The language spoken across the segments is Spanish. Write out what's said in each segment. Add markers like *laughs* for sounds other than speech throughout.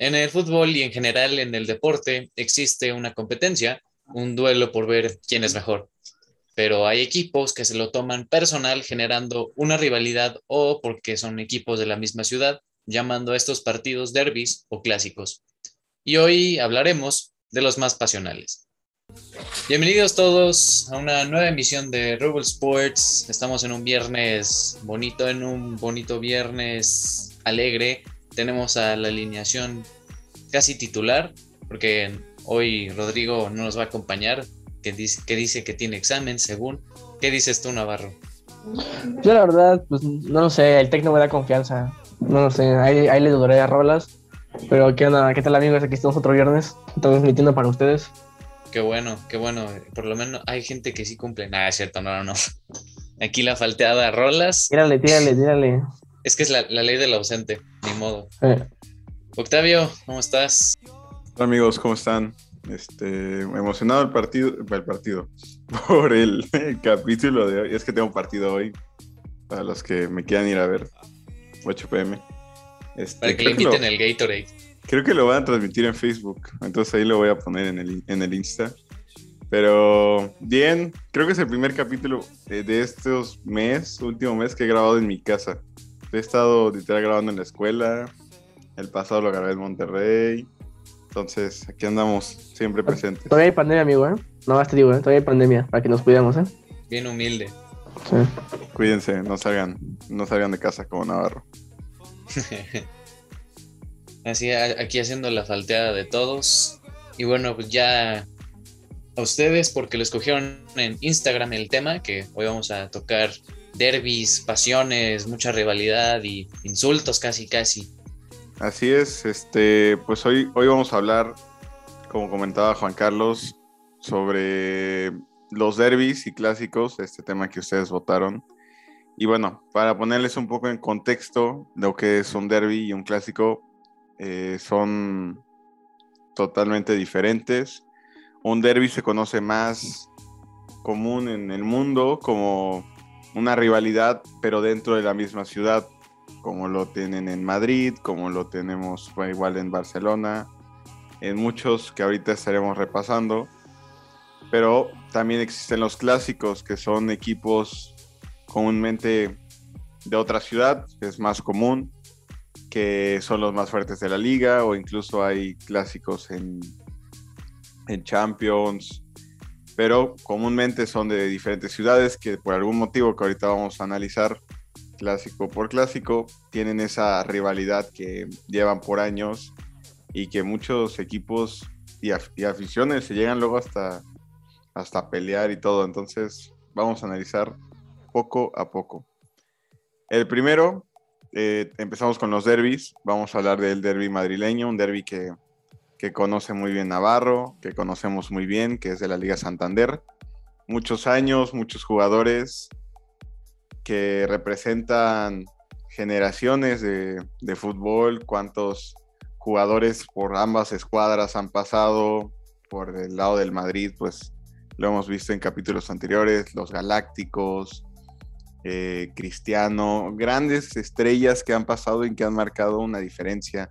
En el fútbol y en general en el deporte existe una competencia, un duelo por ver quién es mejor. Pero hay equipos que se lo toman personal generando una rivalidad o porque son equipos de la misma ciudad, llamando a estos partidos derbis o clásicos. Y hoy hablaremos de los más pasionales. Bienvenidos todos a una nueva emisión de Rebel Sports. Estamos en un viernes bonito, en un bonito viernes alegre. Tenemos a la alineación casi titular, porque hoy Rodrigo no nos va a acompañar, que dice que, dice que tiene examen, según. ¿Qué dices tú, Navarro? Yo la verdad, pues no lo sé, el técnico me da confianza. No lo sé, ahí, ahí le dudaré a Rolas. Pero ¿qué onda? ¿Qué tal amigos? Aquí estamos otro viernes, transmitiendo para ustedes. Qué bueno, qué bueno. Por lo menos hay gente que sí cumple. Nada, es cierto, no, no, no. Aquí la falteada rolas. Tírale, tírale, tírale. Es que es la, ley del ausente, modo. Octavio, ¿cómo estás? Hola amigos, ¿cómo están? Este, emocionado el partido, el partido, *laughs* por el, capítulo de hoy. Es que tengo partido hoy, para los que me quieran ir a ver, 8 pm. Este, para que le inviten el Gatorade. Creo que lo van a transmitir en Facebook, entonces ahí lo voy a poner en el, en el Insta. Pero bien, creo que es el primer capítulo de estos mes, último mes que he grabado en mi casa. He estado literal grabando en la escuela, el pasado lo grabé en Monterrey, entonces aquí andamos siempre presentes. Todavía hay pandemia, amigo, ¿eh? No más te digo, ¿eh? Todavía hay pandemia, para que nos cuidemos, ¿eh? Bien humilde. Sí. Cuídense, no salgan, no salgan de casa como Navarro. *laughs* Así, aquí haciendo la falteada de todos. Y bueno, pues ya a ustedes, porque lo escogieron en Instagram el tema, que hoy vamos a tocar derbis, pasiones, mucha rivalidad y insultos casi, casi. Así es, este, pues hoy, hoy vamos a hablar, como comentaba Juan Carlos, sobre los derbis y clásicos, este tema que ustedes votaron. Y bueno, para ponerles un poco en contexto lo que es un derby y un clásico, eh, son totalmente diferentes. Un derby se conoce más común en el mundo como una rivalidad, pero dentro de la misma ciudad, como lo tienen en Madrid, como lo tenemos igual en Barcelona, en muchos que ahorita estaremos repasando. Pero también existen los clásicos, que son equipos comúnmente de otra ciudad, que es más común, que son los más fuertes de la liga, o incluso hay clásicos en, en Champions, pero comúnmente son de diferentes ciudades que por algún motivo que ahorita vamos a analizar, clásico por clásico, tienen esa rivalidad que llevan por años y que muchos equipos y, aficiones se llegan luego hasta, hasta pelear y todo. Entonces vamos a analizar poco a poco. El primero eh, empezamos con los derbis. Vamos a hablar del derby madrileño, un derby que, conoce muy bien Navarro, que conocemos muy bien, que es de la Liga Santander. Muchos años, muchos jugadores que representan generaciones de, de fútbol, cuántos jugadores por ambas escuadras han pasado por el lado del Madrid, pues lo hemos visto en capítulos anteriores, los Galácticos, eh, Cristiano, grandes estrellas que han pasado y que han marcado una diferencia.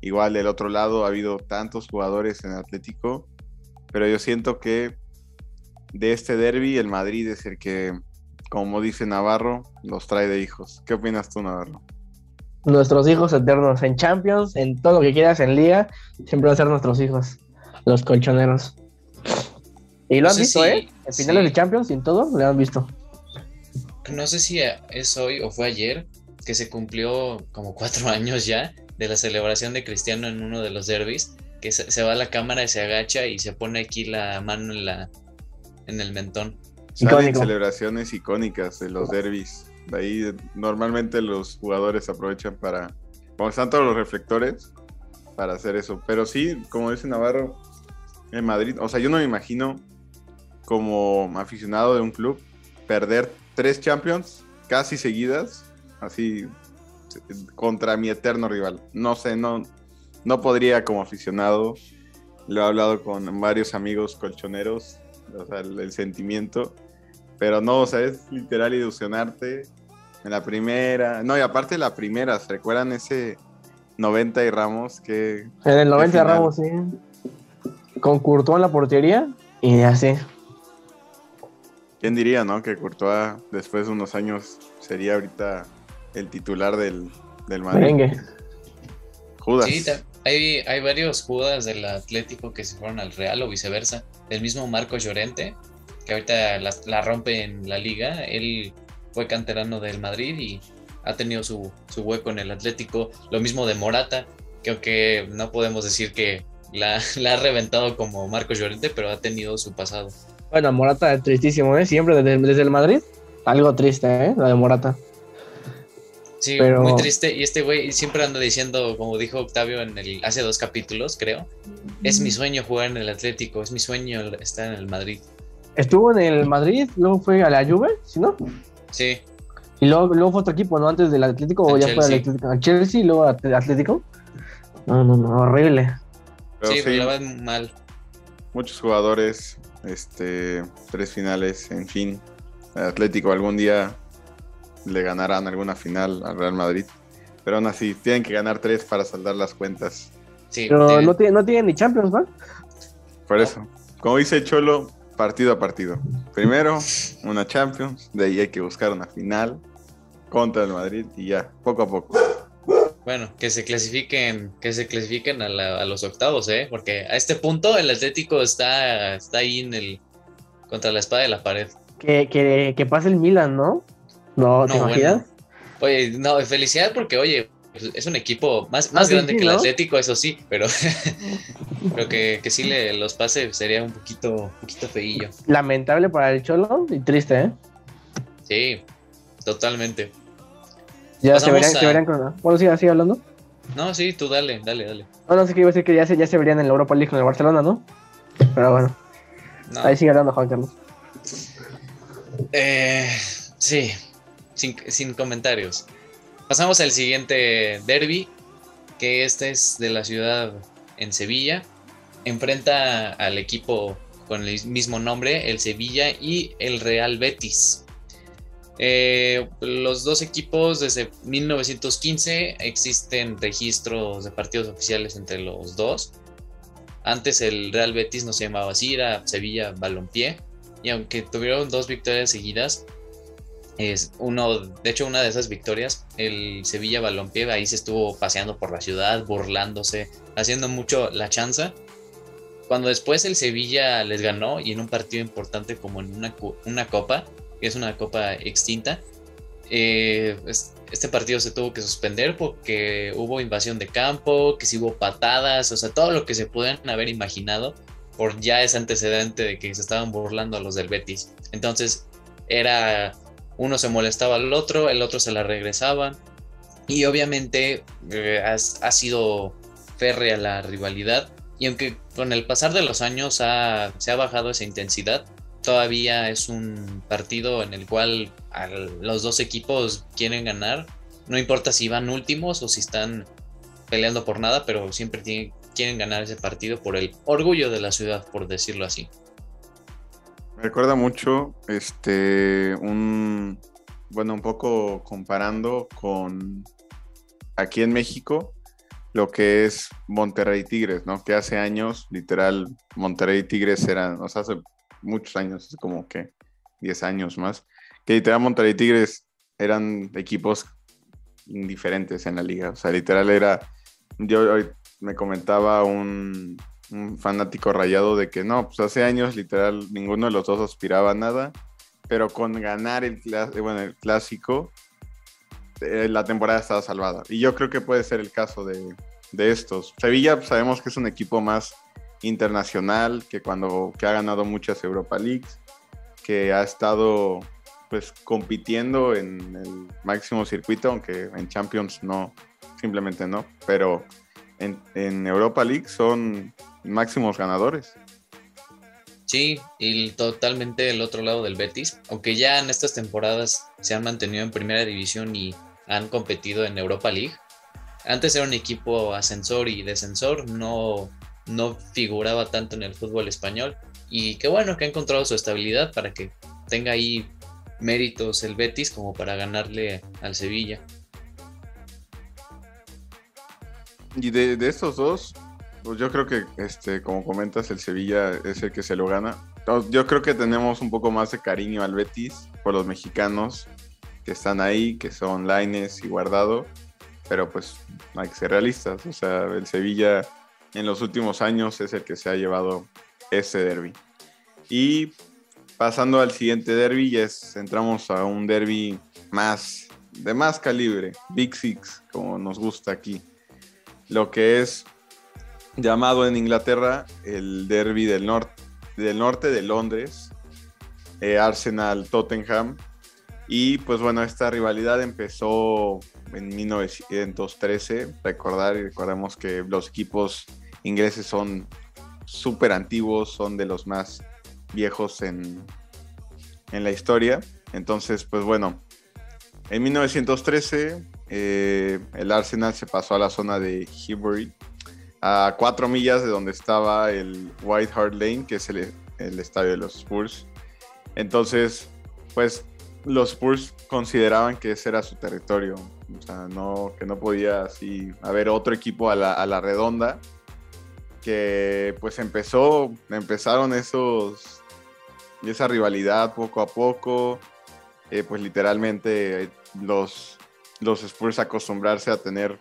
Igual del otro lado ha habido tantos jugadores en Atlético, pero yo siento que de este derby el Madrid es el que, como dice Navarro, los trae de hijos. ¿Qué opinas tú, Navarro? Nuestros hijos eternos en Champions, en todo lo que quieras en Liga, siempre van a ser nuestros hijos, los colchoneros. Y lo han visto, ¿eh? En finales de Champions y en todo, lo han visto no sé si es hoy o fue ayer, que se cumplió como cuatro *laughs* años ya de la celebración de Cristiano en uno de los derbis, que se, va a la cámara y se agacha y se pone aquí la mano en, la, en el mentón. Salen celebraciones icónicas de los derbis. De ahí normalmente los jugadores aprovechan para, como están todos los reflectores, para hacer eso. Pero sí, como dice Navarro, en Madrid, o sea, yo no me imagino como aficionado de un club perder tres Champions casi seguidas, así contra mi eterno rival. No sé, no, no podría como aficionado. Lo he hablado con varios amigos colchoneros, o sea, el, sentimiento. Pero no, o sea, es literal ilusionarte en la primera. No, y aparte la primera, ¿se recuerdan ese, 90 y Ramos, que... En el 90 qué de final. Ramos, sí. Con Courtois en la portería y así. ¿Quién diría, no? Que Courtois después de unos años sería ahorita el titular del, del Madrid. Merengue. Judas. Sí, hay, hay varios jugadores del Atlético que se fueron al Real o viceversa. El mismo Marco Llorente, que ahorita la, la rompe en la liga. Él fue canterano del Madrid y ha tenido su, su hueco en el Atlético. Lo mismo de Morata, que aunque no podemos decir que la, *laughs* la ha reventado como Marco Llorente, pero ha tenido su pasado. Bueno, Morata es tristísimo, ¿eh? Siempre desde, desde el Madrid. Algo triste, ¿eh? La de Morata. Sí, Pero- muy triste. Y este güey siempre anda diciendo, como dijo Octavio en el, hace dos capítulos, creo, es mi sueño jugar en el Atlético, es mi sueño estar en el Madrid. Estuvo en el Madrid, luego fue a la Juve, ¿sí no? Sí, Y luego, luego fue otro equipo, ¿no? Antes del Atlético, o ya fue al Chelsea. Atlético. Al Chelsea y luego al Atlético. No, no, no, horrible. Pero sí, sí, pero la va mal. muchos jugadores, este, tres finales, en fin. El Atlético algún día le ganarán alguna final al Real Madrid. Pero aún así, tienen que ganar tres para saldar las cuentas. Sí, Pero no tiene, no tiene ni Champions, ¿no? Por eso, como dice Cholo, partido a partido. Primero, una Champions, de ahí hay que buscar una final contra el Madrid y ya, poco a poco. Bueno, que se clasifiquen, que se clasifiquen a, la- a los octavos, ¿eh? Porque a este punto el Atlético está, está ahí en el contra la espada de la pared. Que, que, que pase el Milan, ¿no? No, ¿te No, imaginas? bueno. Oye, no, felicidad porque, oye, pues, es un equipo más, más Ah, sí, grande sí, que el ¿no? Atlético, eso sí, pero, *laughs* pero que, que sí le los pase sería un poquito, poquito feillo. Lamentable para el Cholo y triste, ¿eh? Sí, totalmente. Ya se verían, se a- verían con... Bueno, sigue así hablando. No, sí, tú dale, dale, dale. No, no sé qué iba a decir que ya se, ya se verían en la Europa League con el Barcelona, ¿no? Pero bueno, No. ahí sigue hablando Juan Carlos. Eh, sí, sin, comentarios. Pasamos al siguiente derby, que este es de la ciudad en Sevilla. Enfrenta al equipo con el mismo nombre, el Sevilla y el Real Betis. Eh, los dos equipos desde 1915 existen registros de partidos oficiales entre los dos. Antes el Real Betis no se llamaba así, era Sevilla Balompié y aunque tuvieron dos victorias seguidas, es uno, de hecho una de esas victorias, el Sevilla Balompié ahí se estuvo paseando por la ciudad, burlándose, haciendo mucho la chanza. Cuando después el Sevilla les ganó y en un partido importante como en una, una copa, que es una copa extinta, eh, es- este partido se tuvo que suspender porque hubo invasión de campo, que si hubo patadas, o sea, todo lo que se pueden haber imaginado por ya ese antecedente de que se estaban burlando a los del Betis. Entonces era uno se molestaba al otro, el otro se la regresaba. Y obviamente eh, ha, sido férrea la rivalidad. Y aunque con el pasar de los años se ha bajado esa intensidad, todavía es un partido en el cual al- los dos equipos quieren ganar, no importa si van últimos o si están peleando por nada, pero siempre quieren ganar ese partido por el orgullo de la ciudad, por decirlo así. Me recuerda mucho, este, un, bueno, un poco comparando con aquí en México, lo que es Monterrey Tigres, ¿no? Que hace años, literal, Monterrey Tigres eran, o sea, hace muchos años, como que 10 años más, que literal Monterrey Tigres eran equipos indiferentes en la liga, o sea, literal era, yo hoy me comentaba un, un fanático rayado de que no, pues hace años literal ninguno de los dos aspiraba a nada, pero con ganar el, eh, bueno, el clásico, eh, la temporada estaba salvada. Y yo creo que puede ser el caso de, de estos. Sevilla pues, sabemos que es un equipo más internacional, que cuando que ha ganado muchas Europa Leagues, que ha estado pues compitiendo en el máximo circuito, aunque en Champions no, simplemente no, pero en, en Europa League son máximos ganadores. Sí, y totalmente el otro lado del Betis, aunque ya en estas temporadas se han mantenido en primera división y han competido en Europa League. Antes era un equipo ascensor y descensor, no, no figuraba tanto en el fútbol español. Y qué bueno que ha encontrado su estabilidad para que tenga ahí méritos el Betis como para ganarle al Sevilla. Y de, de estos dos, pues yo creo que, este, como comentas, el Sevilla es el que se lo gana. Yo creo que tenemos un poco más de cariño al Betis por los mexicanos que están ahí, que son Laines y Guardado, pero pues hay que ser realistas. O sea, el Sevilla en los últimos años es el que se ha llevado ese derby. Y pasando al siguiente derby, ya entramos a un derby más de más calibre, Big Six, como nos gusta aquí. Lo que es llamado en Inglaterra el Derby del, norte del norte de Londres, eh, Arsenal-Tottenham. Y pues bueno, esta rivalidad empezó en 1913. Recordar y recordemos que los equipos ingleses son súper antiguos, son de los más viejos en, en la historia. Entonces, pues bueno, en 1913 eh, el Arsenal se pasó a la zona de Highbury a cuatro millas de donde estaba el White Hart Lane, que es el, estadio de los Spurs. Entonces, pues los Spurs consideraban que ese era su territorio, o sea, no, que no podía así haber otro equipo a la, redonda, que pues empezó, empezaron esos, esa rivalidad poco a poco, eh, pues literalmente los, los Spurs acostumbrarse a tener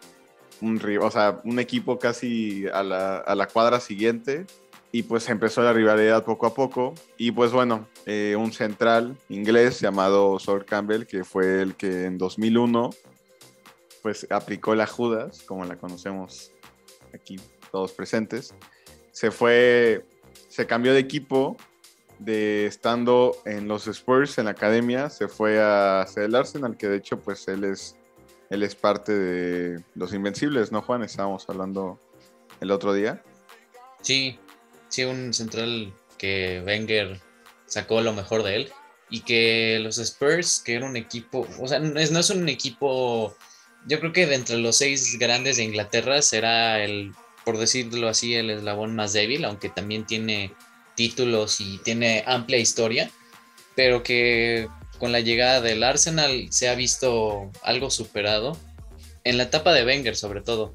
un, o sea, un equipo casi a la, a la, cuadra siguiente. Y pues empezó la rivalidad poco a poco. Y pues bueno, eh, un central inglés llamado Sol Campbell que fue el que en 2001 pues aplicó la Judas, como la conocemos aquí todos presentes, se fue, se cambió de equipo de estando en los Spurs en la academia, se fue a hacer el Arsenal, que de hecho pues él es él es parte de Los Invencibles, ¿no, Juan? Estábamos hablando el otro día. Sí, sí, un central que Wenger sacó lo mejor de él y que los Spurs, que era un equipo, o sea, no es, no un equipo, yo creo que de entre los seis grandes de Inglaterra será el, por decirlo así, el eslabón más débil, aunque también tiene títulos y tiene amplia historia, pero que con la llegada del Arsenal se ha visto algo superado. En la etapa de Wenger, sobre todo.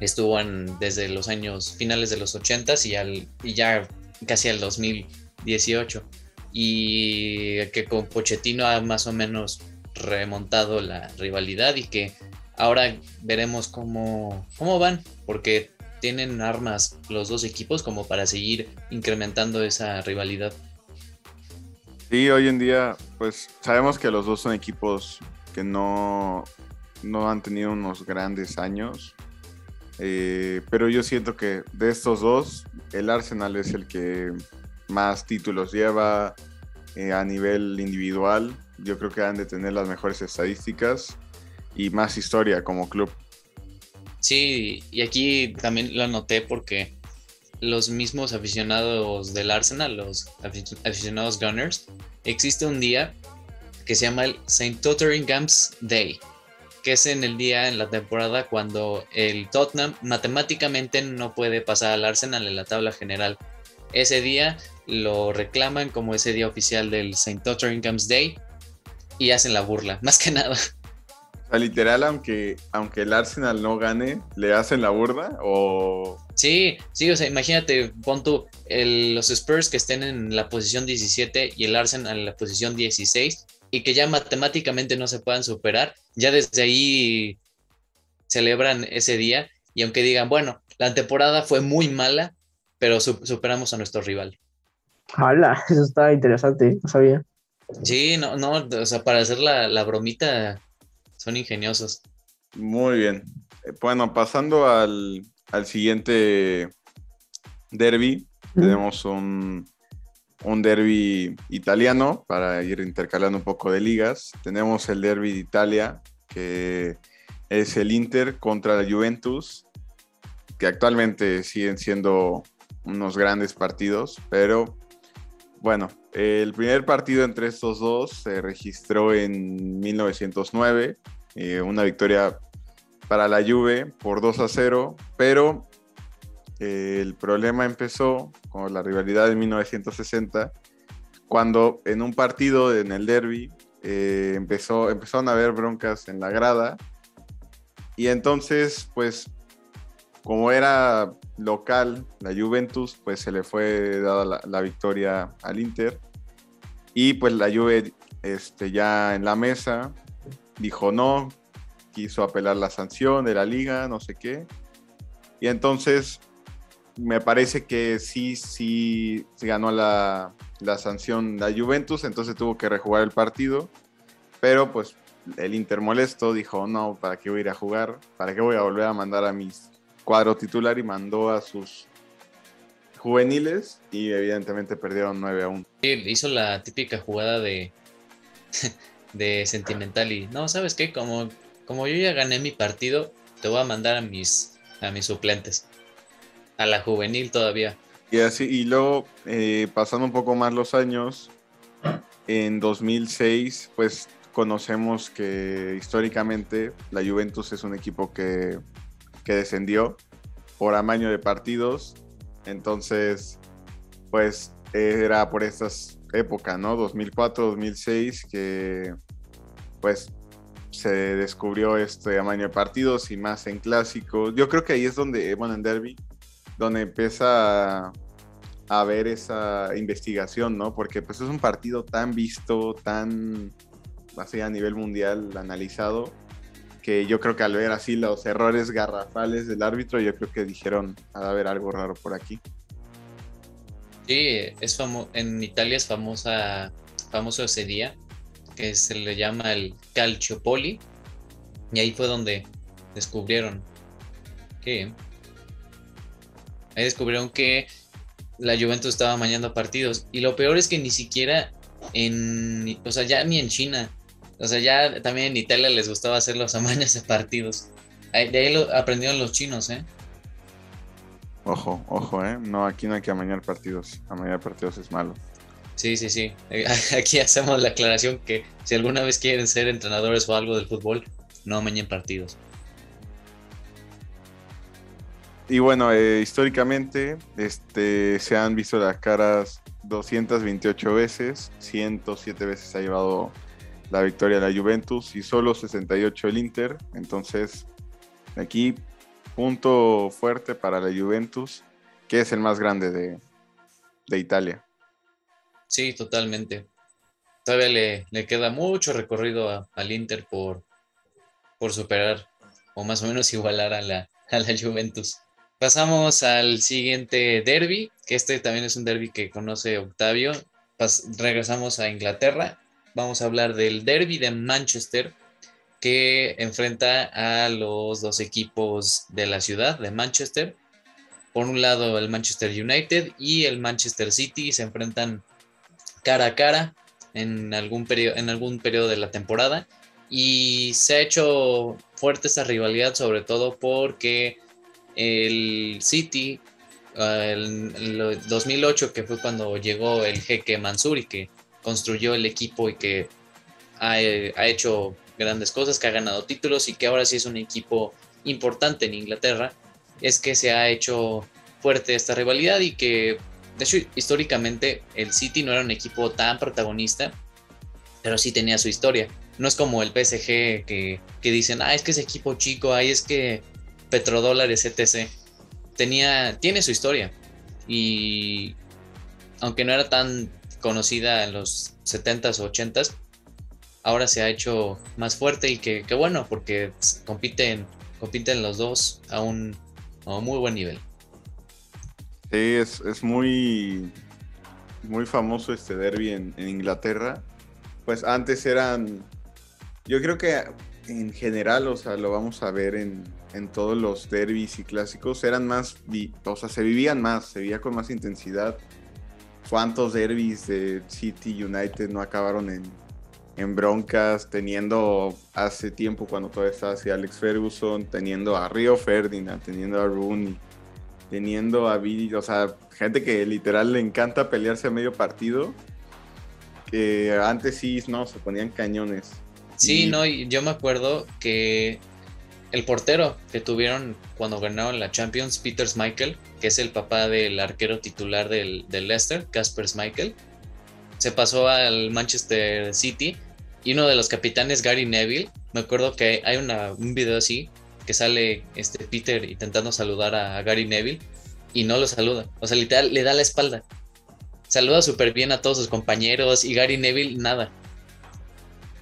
Estuvo desde los años finales de los 80 y, al, y ya casi al 2018. Y que con Pochettino ha más o menos remontado la rivalidad y que ahora veremos cómo, cómo van, porque tienen armas los dos equipos como para seguir incrementando esa rivalidad. Sí, hoy en día, pues sabemos que los dos son equipos que no, no han tenido unos grandes años. Eh, pero yo siento que de estos dos, el Arsenal es el que más títulos lleva eh, a nivel individual. Yo creo que han de tener las mejores estadísticas y más historia como club. Sí, y aquí también lo anoté porque los mismos aficionados del Arsenal, los aficionados Gunners, existe un día que se llama el St. Totteringham's Day, que es en el día en la temporada cuando el Tottenham matemáticamente no puede pasar al Arsenal en la tabla general. Ese día lo reclaman como ese día oficial del St. Totteringham's Day y hacen la burla, *laughs* más que nada literal, aunque, aunque el Arsenal no gane, ¿le hacen la burda o...? Sí, sí, o sea, imagínate, pon tú los Spurs que estén en la posición 17 y el Arsenal en la posición 16 y que ya matemáticamente no se puedan superar, ya desde ahí celebran ese día y aunque digan, bueno, la temporada fue muy mala, pero superamos a nuestro rival. Hola, *laughs* eso está interesante, no sabía. Sí, no, no, o sea, para hacer la, la bromita son ingeniosos. Muy bien. Bueno, pasando al, siguiente derby, tenemos un, un derby italiano para ir intercalando un poco de ligas. Tenemos el derby de Italia, que es el Inter contra la Juventus, que actualmente siguen siendo unos grandes partidos, pero bueno, el primer partido entre estos dos se registró en 1909, eh, una victoria para la Juve por 2 a 0, pero eh, el problema empezó con la rivalidad de 1960, cuando en un partido en el derby eh, empezó, empezaron a haber broncas en la grada y entonces pues como era local, la Juventus, pues se le fue dada la, victoria al Inter. Y pues la Juve este, ya en la mesa dijo no, quiso apelar la sanción de la liga, no sé qué. Y entonces me parece que sí, sí se ganó la, la sanción la Juventus, entonces tuvo que rejugar el partido. Pero pues el Inter molesto dijo, no, ¿para qué voy a ir a jugar? ¿Para qué voy a volver a mandar a mis cuadro titular y mandó a sus juveniles y evidentemente perdieron 9 a 1. Hizo la típica jugada de, *laughs* de sentimental y no, ¿sabes qué? Como, como yo ya gané mi partido, te voy a mandar a mis, a mis suplentes. A la juvenil todavía. Y así, y luego, eh, pasando un poco más los años, en 2006, pues conocemos que históricamente la Juventus es un equipo que que descendió por amaño de partidos. Entonces, pues era por estas épocas, ¿no? 2004, 2006, que pues se descubrió este amaño de partidos y más en clásicos. Yo creo que ahí es donde, bueno, en Derby, donde empieza a, a ver esa investigación, ¿no? Porque pues es un partido tan visto, tan así a nivel mundial analizado, que yo creo que al ver así los errores garrafales del árbitro, yo creo que dijeron, ha de haber algo raro por aquí. Sí, es en Italia es famosa, famoso ese día, que se le llama el Calciopoli, y ahí fue donde descubrieron que ahí descubrieron que la Juventus estaba mañando partidos y lo peor es que ni siquiera en o sea ya ni en China o sea, ya también en Italia les gustaba hacer los amaños de partidos. De ahí lo aprendieron los chinos, ¿eh? Ojo, ojo, ¿eh? No, aquí no hay que amañar partidos. Amañar partidos es malo. Sí, sí, sí. *laughs* Aquí hacemos la aclaración que si alguna vez quieren ser entrenadores o algo del fútbol, no amañen partidos. Y bueno, eh, históricamente este, se han visto las caras 228 veces, 107 veces ha llevado la victoria de la Juventus y solo 68 el Inter. Entonces, aquí punto fuerte para la Juventus, que es el más grande de, Italia. Sí, totalmente. Todavía le, queda mucho recorrido al Inter por, por superar o más o menos *laughs* igualar a la, a la Juventus. Pasamos al siguiente derby, que este también es un derby que conoce Octavio. regresamos a Inglaterra vamos a hablar del derby de Manchester que enfrenta a los dos equipos de la ciudad de Manchester. Por un lado el Manchester United y el Manchester City se enfrentan cara a cara en algún periodo, en algún periodo de la temporada. Y se ha hecho fuerte esta rivalidad sobre todo porque el City en el 2008 que fue cuando llegó el jeque Mansur y que construyó el equipo y que ha, hecho grandes cosas, que ha ganado títulos y que ahora sí es un equipo importante en Inglaterra, es que se ha hecho fuerte esta rivalidad y que, de hecho, históricamente el City no era un equipo tan protagonista, pero sí tenía su historia. No es como el PSG que, que dicen, ah, es que es equipo chico, ay, es que petrodólares, etc. Tenía, tiene su historia. Y aunque no era tan conocida en los 70s o 80s, ahora se ha hecho más fuerte y que, bueno, porque compiten, compiten los dos a un, muy buen nivel. Sí, es, muy, muy famoso este derby en, Inglaterra. Pues antes eran, yo creo que en general, o sea, lo vamos a ver en, en todos los derbis y clásicos, eran más, o sea, se vivían más, se vivía con más intensidad cuántos derbis de City United no acabaron en, broncas, teniendo hace tiempo cuando todavía estaba así Alex Ferguson, teniendo a Rio Ferdinand, teniendo a Rooney, teniendo a Billy, o sea, gente que literal le encanta pelearse a medio partido, que antes sí, no, se ponían cañones. Sí, no, y yo me acuerdo que el portero que tuvieron cuando ganaron la Champions, Peter Michael, que es el papá del arquero titular del, Leicester, Casper Michael, se pasó al Manchester City y uno de los capitanes, Gary Neville, me acuerdo que hay una, un video así, que sale este Peter intentando saludar a Gary Neville y no lo saluda. O sea, literal, le da la espalda. Saluda súper bien a todos sus compañeros y Gary Neville nada.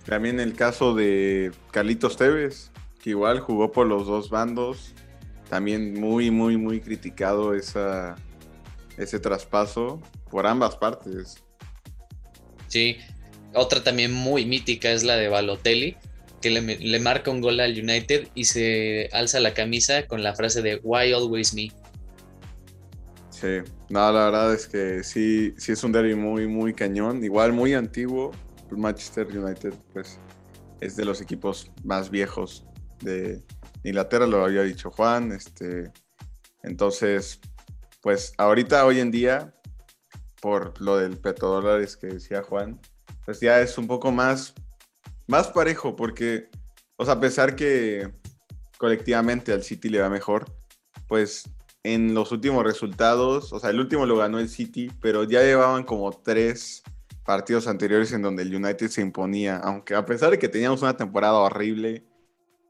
También el caso de Carlitos Tevez, que igual jugó por los dos bandos. También muy, muy, muy criticado esa, ese traspaso por ambas partes. Sí, otra también muy mítica es la de Balotelli, que le, marca un gol al United y se alza la camisa con la frase de Why always me. Sí, no, la verdad es que sí, sí es un derby muy, muy cañón. Igual muy antiguo. Manchester United, pues, es de los equipos más viejos de Inglaterra, lo había dicho Juan. Este, entonces, pues, ahorita, hoy en día, por lo del petrodólares que decía Juan, pues ya es un poco más, más parejo, porque, o sea, a pesar que colectivamente al City le va mejor, pues en los últimos resultados, o sea, el último lo ganó el City, pero ya llevaban como tres partidos anteriores en donde el United se imponía, aunque a pesar de que teníamos una temporada horrible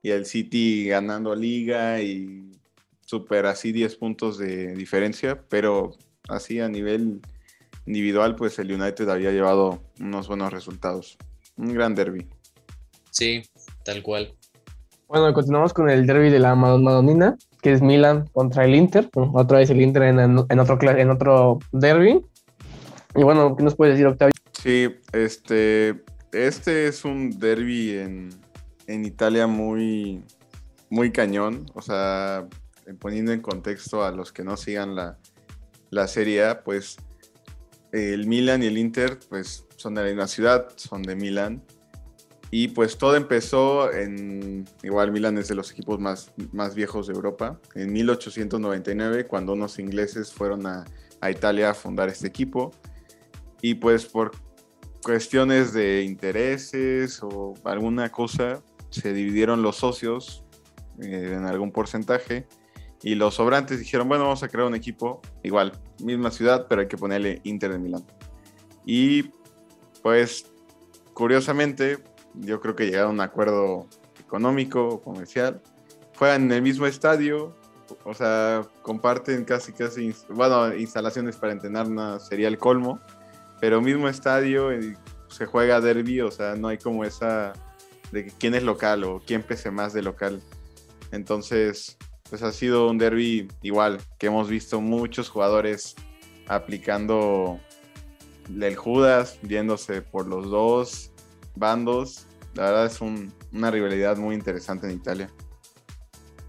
y el City ganando liga y super así 10 puntos de diferencia, pero así a nivel individual, pues el United había llevado unos buenos resultados. Un gran derby. Sí, tal cual. Bueno, continuamos con el derby de la Madonina, que es Milan contra el Inter. Otra vez el Inter en, otro, en otro derby. Y bueno, ¿qué nos puedes decir, Octavio? Sí, este, este es un derby en, en Italia muy, muy cañón. O sea, poniendo en contexto a los que no sigan la, la Serie A, pues el Milan y el Inter, pues son de la misma ciudad, son de Milan. Y pues todo empezó en, igual Milan es de los equipos más, más viejos de Europa, en 1899, cuando unos ingleses fueron a, Italia a fundar este equipo. Y pues por cuestiones de intereses o alguna cosa, se dividieron los socios eh, en algún porcentaje y los sobrantes dijeron, bueno, vamos a crear un equipo, igual, misma ciudad, pero hay que ponerle Inter de Milán. Y pues, curiosamente, yo creo que llegaron a un acuerdo económico, comercial. Juegan en el mismo estadio, o sea, comparten casi, casi, bueno, instalaciones para entrenar sería el colmo, pero mismo estadio, se juega derby, o sea, no hay como esa de quién es local o quién pese más de local. Entonces, pues ha sido un derby igual, que hemos visto muchos jugadores aplicando el Judas, viéndose por los dos bandos. La verdad es una rivalidad muy interesante en Italia.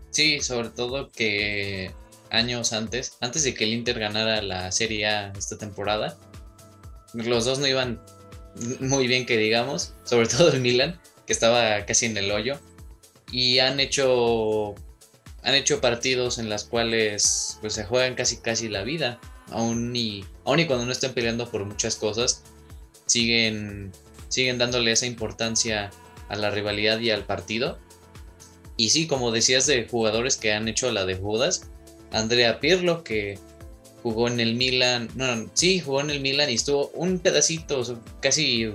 Sí, sobre todo que años antes, antes de que el Inter ganara la Serie A esta temporada, los dos no iban muy bien que digamos, sobre todo el Milan, que estaba casi en el hoyo, y han hecho han hecho partidos en las cuales pues se juegan casi casi la vida, aún y, aún y cuando no estén peleando por muchas cosas, siguen, siguen dándole esa importancia a la rivalidad y al partido. Y sí, como decías de jugadores que han hecho la de Judas, Andrea Pirlo que jugó en el Milan, no, sí, jugó en el Milan y estuvo un pedacito, casi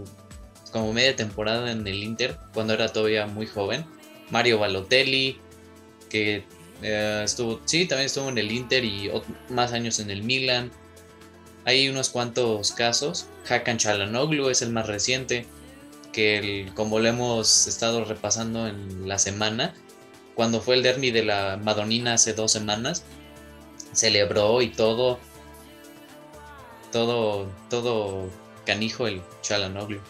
como media temporada en el Inter, cuando era todavía muy joven. Mario Balotelli, que eh, estuvo, sí, también estuvo en el Inter y más años en el Milan. Hay unos cuantos casos. Hakan Chalanoglu es el más reciente, que como lo hemos estado repasando en la semana, cuando fue el derby de la Madonina hace dos semanas, celebró y todo, todo, todo canijo el Chalanoglu.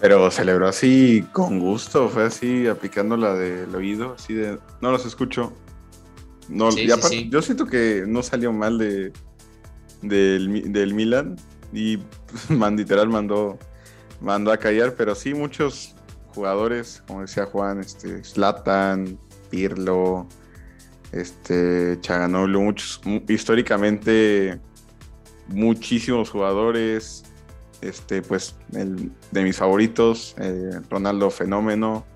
Pero celebró así con gusto, fue así aplicando la del oído, así de, no los escucho. No, Yo siento que no salió mal de, del, Milan y *laughs* man, literal mandó, mandó a callar, pero sí muchos jugadores, como decía Juan, este, Zlatan, Pirlo, este, Chaganoglu, muchos, históricamente muchísimos jugadores, este, pues de mis favoritos, eh, Ronaldo Fenómeno,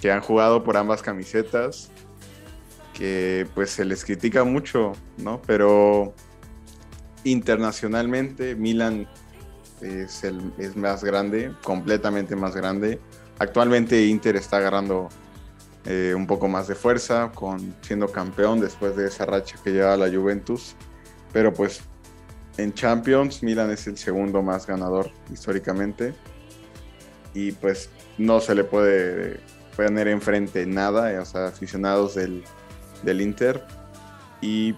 que han jugado por ambas camisetas que pues se les critica mucho, ¿no? Pero internacionalmente Milan es, el, más grande, completamente más grande. Actualmente Inter está agarrando eh, un poco más de fuerza, con siendo campeón después de esa racha que lleva la Juventus. Pero pues en Champions, Milan es el segundo más ganador históricamente. Y pues no se le puede poner enfrente nada, o sea, aficionados del, del Inter. Y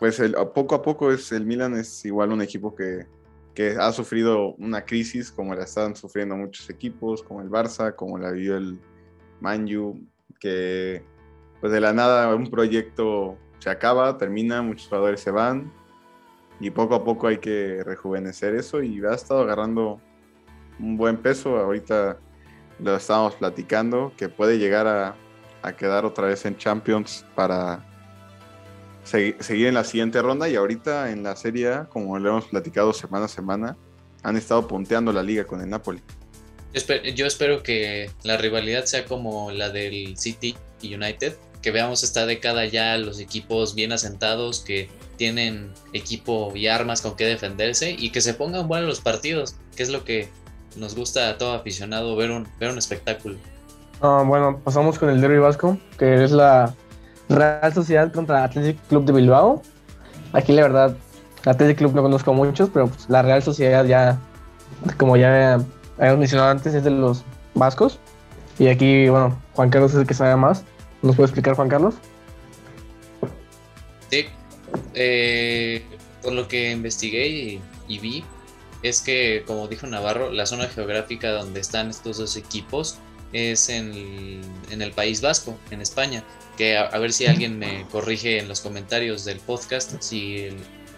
pues el, poco a poco es, el Milan es igual un equipo que, que ha sufrido una crisis como la están sufriendo muchos equipos, como el Barça, como la vivió el Manju, que pues de la nada un proyecto se acaba, termina, muchos jugadores se van y poco a poco hay que rejuvenecer eso y ha estado agarrando un buen peso. Ahorita lo estábamos platicando, que puede llegar a, a quedar otra vez en Champions para seguir en la siguiente ronda y ahorita en la serie, como lo hemos platicado semana a semana, han estado punteando la liga con el Napoli. Yo espero que la rivalidad sea como la del City y United, que veamos esta década ya los equipos bien asentados, que tienen equipo y armas con que defenderse y que se pongan buenos los partidos, que es lo que nos gusta a todo aficionado ver un, ver un espectáculo. Ah, bueno, pasamos con el derby vasco, que es la Real Sociedad contra Athletic Club de Bilbao. Aquí la verdad, Athletic Club no conozco muchos, pero pues, la Real Sociedad ya, como ya habíamos mencionado antes, es de los vascos. Y aquí, bueno, Juan Carlos es el que sabe más. ¿Nos puede explicar, Juan Carlos? Sí. Eh, por lo que investigué y, vi, es que, como dijo Navarro, la zona geográfica donde están estos dos equipos es en el País Vasco, en España que a, ver si alguien me corrige en los comentarios del podcast, si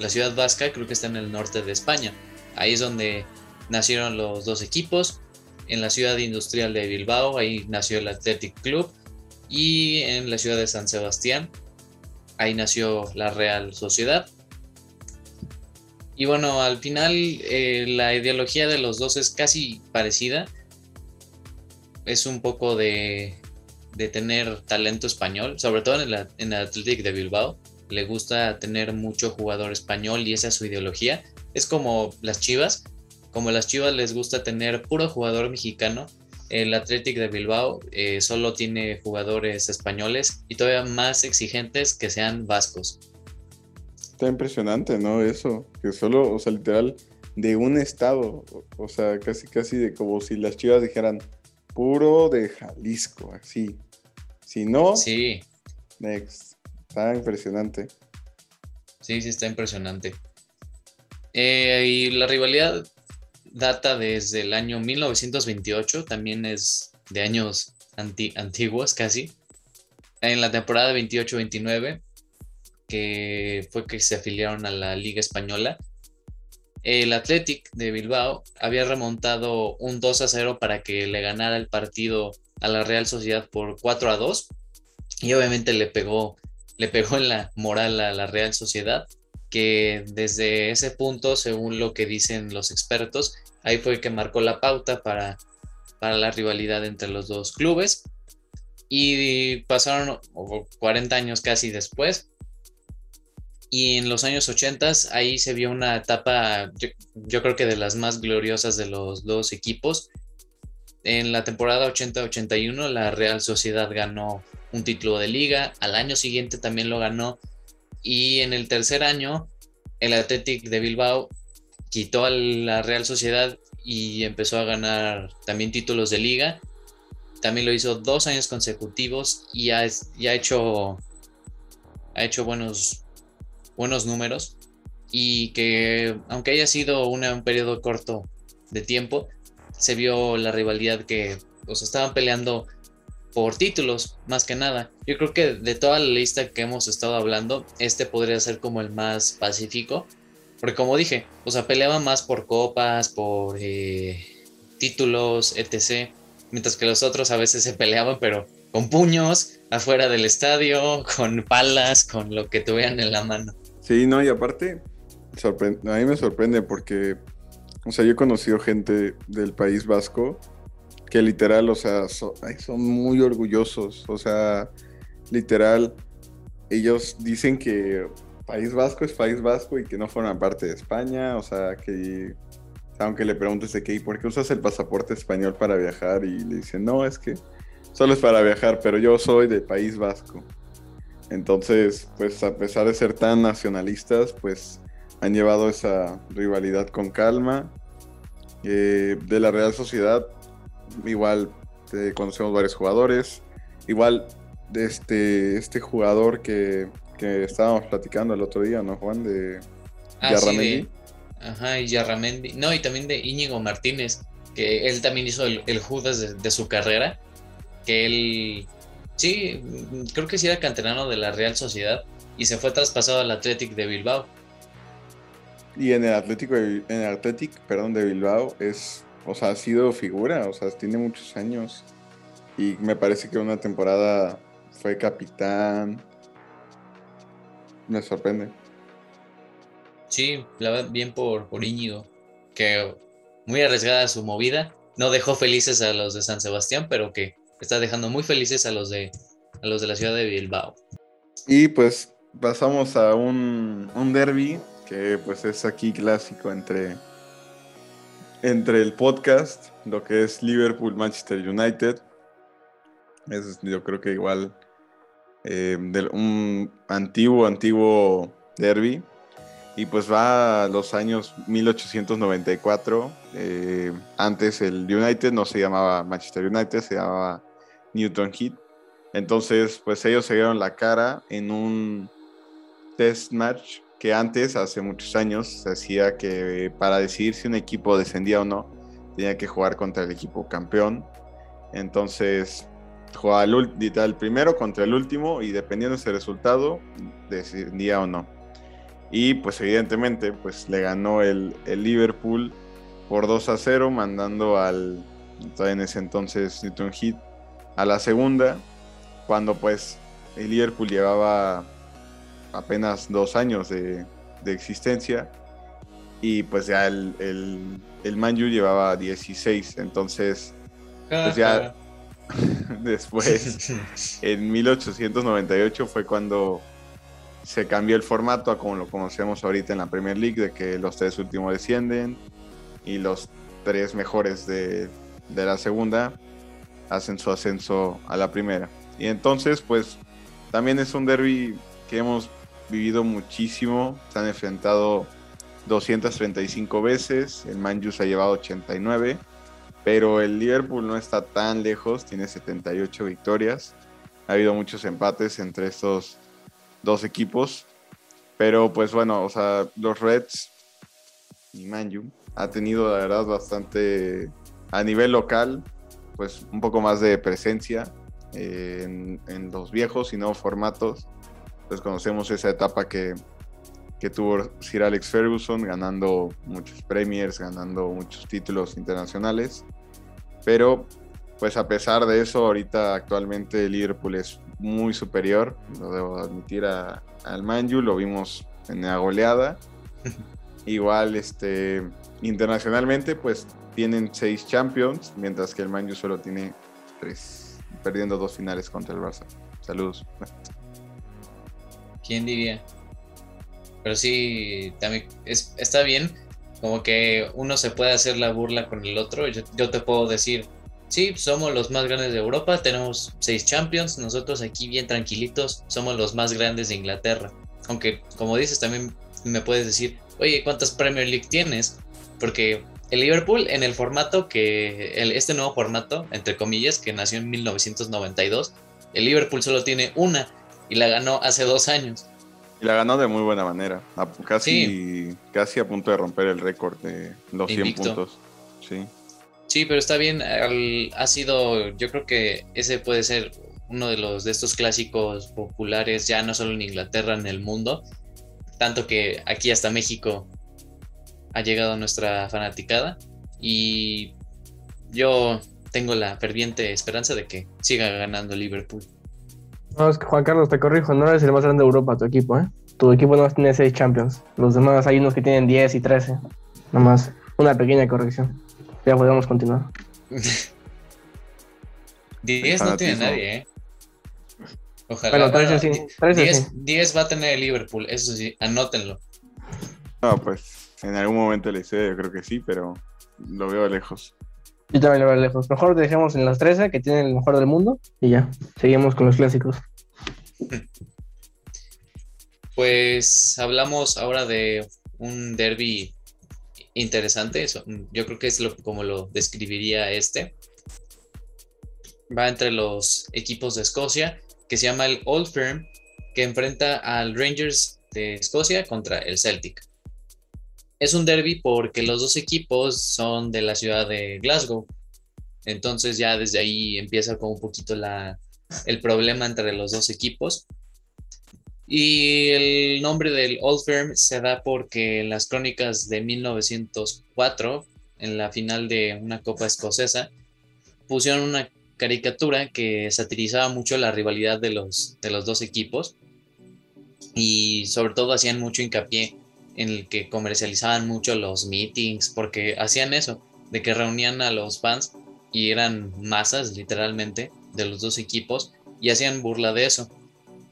la ciudad vasca creo que está en el norte de España. Ahí es donde nacieron los dos equipos. En la ciudad industrial de Bilbao, ahí nació el Athletic Club. Y en la ciudad de San Sebastián, ahí nació la Real Sociedad. Y bueno, al final eh, la ideología de los dos es casi parecida. Es un poco de de tener talento español, sobre todo en, el Athletic de Bilbao. Le gusta tener mucho jugador español y esa es su ideología. Es como las Chivas, como las Chivas les gusta tener puro jugador mexicano. El Athletic de Bilbao eh, solo tiene jugadores españoles y todavía más exigentes que sean vascos. Está impresionante, ¿no? Eso, que solo, o sea, literal, de un estado, o sea, casi, casi de como si las Chivas dijeran, puro de Jalisco, así. Si no, sí. next. Está impresionante. Sí, sí, está impresionante. Eh, y la rivalidad data desde el año 1928, también es de años antiguos casi. En la temporada 28-29, que fue que se afiliaron a la Liga Española, el Athletic de Bilbao había remontado un 2 a 0 para que le ganara el partido a la Real Sociedad por 4 a 2 y obviamente le pegó, le pegó en la moral a la Real Sociedad que desde ese punto, según lo que dicen los expertos, ahí fue que marcó la pauta para, para la rivalidad entre los dos clubes. Y pasaron 40 años casi después y en los años 80 ahí se vio una etapa, yo, creo que de las más gloriosas de los dos equipos. En la temporada 80-81 la Real Sociedad ganó un título de liga, al año siguiente también lo ganó y en el tercer año el Athletic de Bilbao quitó a la Real Sociedad y empezó a ganar también títulos de liga. También lo hizo dos años consecutivos y ha, ha hecho, ha hecho buenos, buenos números y que aunque haya sido un periodo corto de tiempo, se vio la rivalidad que os estaban peleando por títulos, más que nada. Yo creo que de toda la lista que hemos estado hablando, este podría ser como el más pacífico, porque como dije, o sea, peleaban más por copas, por eh, títulos, etc. Mientras que los otros a veces se peleaban, pero con puños, afuera del estadio, con palas, con lo que tuvieran en la mano. Sí, no, y aparte, a mí me sorprende porque, o sea, yo he conocido gente del País Vasco que literal, o sea, son, muy orgullosos, o sea, literal, ellos dicen que País Vasco es País Vasco y que no forman parte de España, o sea, que aunque le preguntes de qué, ¿y por qué usas el pasaporte español para viajar? Y le dicen, no, es que solo es para viajar, pero yo soy de País Vasco. Entonces, pues a pesar de ser tan nacionalistas, pues han llevado esa rivalidad con calma. Eh, de la Real Sociedad, igual eh, conocemos varios jugadores. Igual de este, este jugador que, que estábamos platicando el otro día, ¿no, Juan? De ah, Yarramendi. Ajá, y Yarramendi. No, y también de Íñigo Martínez, que él también hizo el, Judas de, su carrera. Que él, sí, creo que sí era canterano de la Real Sociedad y se fue traspasado al Athletic de Bilbao. Y en el Atlético, en el Athletic, perdón, de Bilbao es, o sea, ha sido figura, o sea, tiene muchos años. Y me parece que una temporada fue capitán. Me sorprende. Sí, la bien por, por Íñigo, que muy arriesgada su movida. No dejó felices a los de San Sebastián, pero que está dejando muy felices a los de, a los de la ciudad de Bilbao. Y pues pasamos a un, un derby que pues es aquí clásico entre, entre el podcast, lo que es Liverpool-Manchester United. Es yo creo que igual eh, un antiguo, antiguo derby y pues va a los años 1894. Eh, antes el United no se llamaba Manchester United, se llamaba Newton Heat. Entonces, pues ellos se dieron la cara en un test match que antes, hace muchos años, se hacía que para decidir si un equipo descendía o no, tenía que jugar contra el equipo campeón. Entonces, jugaba el, el primero contra el último y dependiendo de ese resultado, descendía o no. Y pues evidentemente pues le ganó el, Liverpool por 2 a 0, mandando al, en ese entonces Newton Heat a la segunda, cuando pues el Liverpool llevaba apenas dos años de, existencia y pues ya el, el, el Manju llevaba 16, entonces pues ya *laughs* después *laughs* en 1898 fue cuando se cambió el formato a como lo conocemos ahorita en la Premier League, de que los tres últimos descienden y los tres mejores de, la segunda hacen su ascenso a la primera. Y entonces, pues, también es un derby que hemos vivido muchísimo. Se han enfrentado 235 veces, el Manju se ha llevado 89, pero el Liverpool no está tan lejos, tiene 78 victorias. Ha habido muchos empates entre estos dos equipos. Pero pues bueno, o sea, los Reds y Manju ha tenido la verdad bastante a nivel local, pues un poco más de presencia eh, en, los viejos y nuevos formatos. Pues conocemos esa etapa que, que tuvo Sir Alex Ferguson ganando muchos premiers, ganando muchos títulos internacionales. Pero pues a pesar de eso, ahorita actualmente Liverpool es muy superior, lo debo admitir al Manju, lo vimos en la goleada. *laughs* Igual, este, internacionalmente, pues tienen seis Champions, mientras que el Manju solo tiene tres, perdiendo dos finales contra el Barça. Saludos. ¿Quién diría? Pero sí, también está bien, como que uno se puede hacer la burla con el otro. yo te puedo decir, Sí, somos los más grandes de Europa, tenemos seis Champions, nosotros aquí bien tranquilitos somos los más grandes de Inglaterra. Aunque, como dices, también me puedes decir, oye, ¿cuántas Premier League tienes? Porque el Liverpool en el formato que, este nuevo formato, entre comillas, que nació en 1992, el Liverpool solo tiene una y la ganó hace dos años. Y la ganó de muy buena manera, casi, casi a punto de romper el récord de los 100 puntos. Sí. Sí, pero está bien. ha sido, yo creo que ese puede ser uno de los de estos clásicos populares, ya no solo en Inglaterra, en el mundo. Tanto que aquí hasta México ha llegado nuestra fanaticada. Y yo tengo la ferviente esperanza de que siga ganando Liverpool. No, es que Juan Carlos, te corrijo, no eres el más grande de Europa, tu equipo, ¿eh? Tu equipo no tiene 6 Champions. Los demás hay unos que tienen 10 y 13. Nomás, una pequeña corrección. Ya podemos continuar. *laughs* 10 no tiene nadie, ¿eh? Ojalá. Bueno, 10, va a tener el Liverpool, eso sí, anótenlo. No, pues en algún momento le sé, yo creo que sí, pero lo veo lejos. Yo también lo veo lejos. Mejor dejemos en las 13, que tienen el mejor del mundo, y ya, seguimos con los clásicos. *laughs* Pues hablamos ahora de un derby interesante. Eso, yo creo que es lo, como lo describiría este. Va entre los equipos de Escocia, que se llama el Old Firm, que enfrenta al Rangers de Escocia contra el Celtic. Es un derby porque los dos equipos son de la ciudad de Glasgow. Entonces ya desde ahí empieza como un poquito el problema entre los dos equipos. Y el nombre del Old Firm se da porque en las crónicas de 1904, en la final de una Copa Escocesa, pusieron una caricatura que satirizaba mucho la rivalidad de los, de los dos equipos y sobre todo hacían mucho hincapié en el que comercializaban mucho los meetings porque hacían eso, de que reunían a los fans y eran masas literalmente de los dos equipos y hacían burla de eso.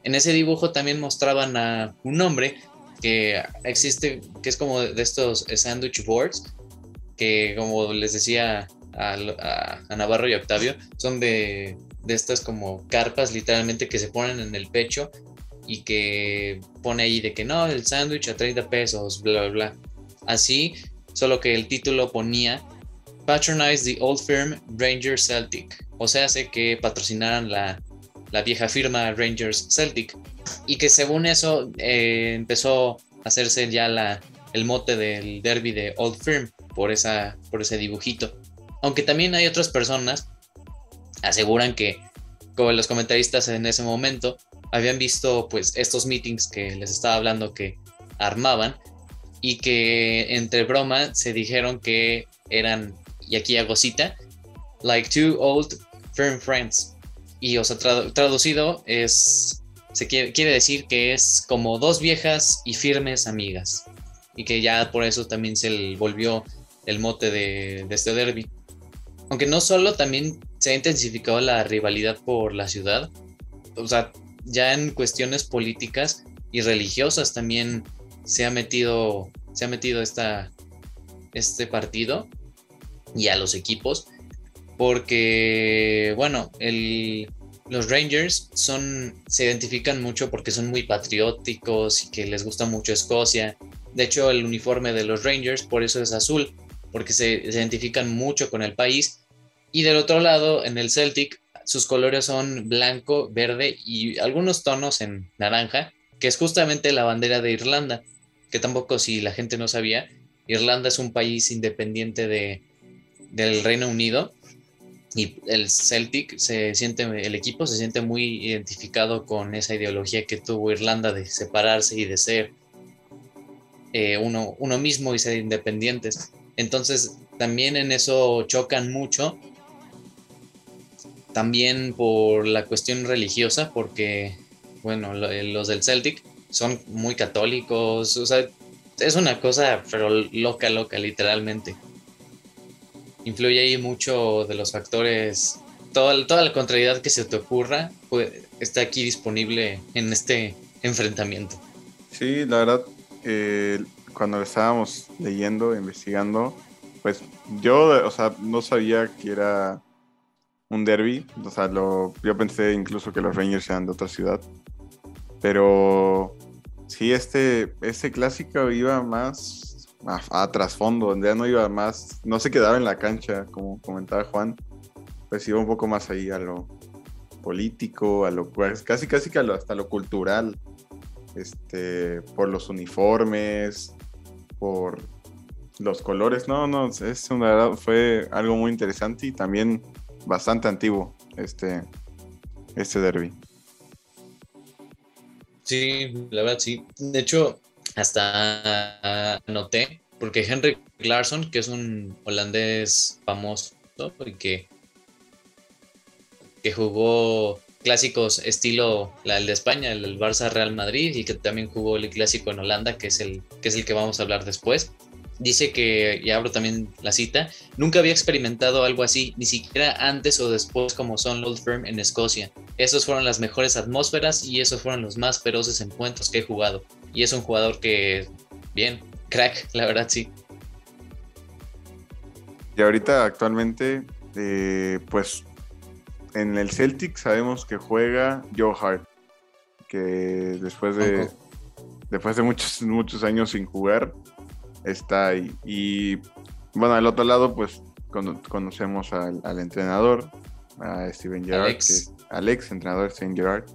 En ese dibujo también mostraban a un hombre que existe, que es como de estos sandwich boards, que como les decía a, Navarro y Octavio, son de, de estas como carpas literalmente que se ponen en el pecho y que pone ahí de que no, el sándwich a 30 pesos, bla, bla, bla. Así, solo que el título ponía Patronize the Old Firm Rangers Celtic. O sea, hace que patrocinaran la, la vieja firma Rangers Celtic. Y que según eso eh, empezó a hacerse ya la, el mote del derby de Old Firm por, esa, por ese dibujito. Aunque también hay otras personas aseguran que, como los comentaristas en ese momento, habían visto pues estos meetings que les estaba hablando que armaban y que entre broma se dijeron que eran, y aquí hago cita, like two old firm friends y o sea, traducido es, se quiere, quiere, decir que es como dos viejas y firmes amigas. Y que ya por eso también se volvió el mote de, de este derby. Aunque no solo también se ha intensificado la rivalidad por la ciudad, o sea, ya en cuestiones políticas y religiosas también se ha metido, se ha metido esta, este partido y a los equipos porque, bueno, los Rangers son, se identifican mucho porque son muy patrióticos y que les gusta mucho Escocia. De hecho, el uniforme de los Rangers por eso es azul, porque se, identifican mucho con el país. Y del otro lado, en el Celtic, sus colores son blanco, verde y algunos tonos en naranja, que es justamente la bandera de Irlanda, que tampoco si la gente no sabía, Irlanda es un país independiente de, del Reino Unido y el Celtic se siente, el equipo se siente muy identificado con esa ideología que tuvo Irlanda de separarse y de ser eh, uno, uno mismo y ser independientes. Entonces también en eso chocan mucho, también por la cuestión religiosa, porque, bueno, los del Celtic son muy católicos, o sea, es una cosa, pero loca, loca, literalmente influye ahí mucho de los factores. Toda, toda la contrariedad que se te ocurra pues, está aquí disponible en este enfrentamiento. Sí, la verdad, eh, cuando estábamos leyendo, investigando, pues yo, o sea, no sabía que era un derby. O sea, lo, yo pensé incluso que los Rangers eran de otra ciudad. Pero sí, este, este clásico iba más a, trasfondo, donde ya no iba más, no se quedaba en la cancha, como comentaba Juan, pues iba un poco más ahí a lo político, a lo pues, casi casi que hasta lo cultural, este, por los uniformes, por los colores, no, no, es una, fue algo muy interesante y también bastante antiguo este, este derby. Sí, la verdad sí. De hecho, hasta anoté, porque Henrik Larsson, que es un holandés famoso y que, jugó clásicos estilo el de España, el, Barça Real Madrid, y que también jugó el clásico en Holanda, que es el que, es el que vamos a hablar después. Dice que, y abro también la cita, nunca había experimentado algo así, ni siquiera antes o después como son Old Firm en Escocia. Esos fueron las mejores atmósferas y esos fueron los más feroces encuentros que he jugado. Y es un jugador que, bien, crack, la verdad sí. Y ahorita actualmente, eh, pues en el Celtic sabemos que juega Joe Hart, que después de, después de muchos, muchos años sin jugar, está ahí. Y bueno, al otro lado, pues conocemos al, entrenador, a Steven Gerrard, Alex. Alex, entrenador de Steven Gerrard.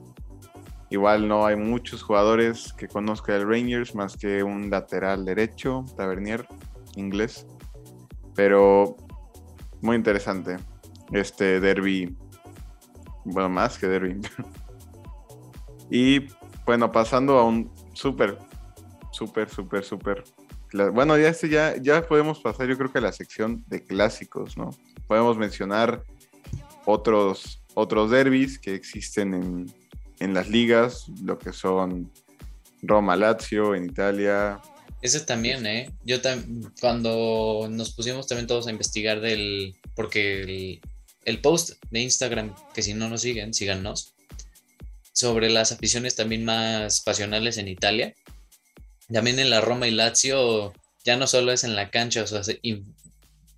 Igual no hay muchos jugadores que conozca el Rangers más que un lateral derecho, Tavernier, inglés. Pero muy interesante este derby. Bueno, más que derby. *laughs* y bueno, pasando a un súper, súper, súper, súper. Bueno, ya, este ya, ya podemos pasar, yo creo que a la sección de clásicos, ¿no? Podemos mencionar otros, otros derbis que existen en, en las ligas, lo que son Roma, Lazio en Italia. Ese también, ¿eh? Yo también, cuando nos pusimos también todos a investigar del, porque el, post de Instagram, que si no nos siguen, síganos, sobre las aficiones también más pasionales en Italia. También en la Roma y Lazio ya no solo es en la cancha, o sea,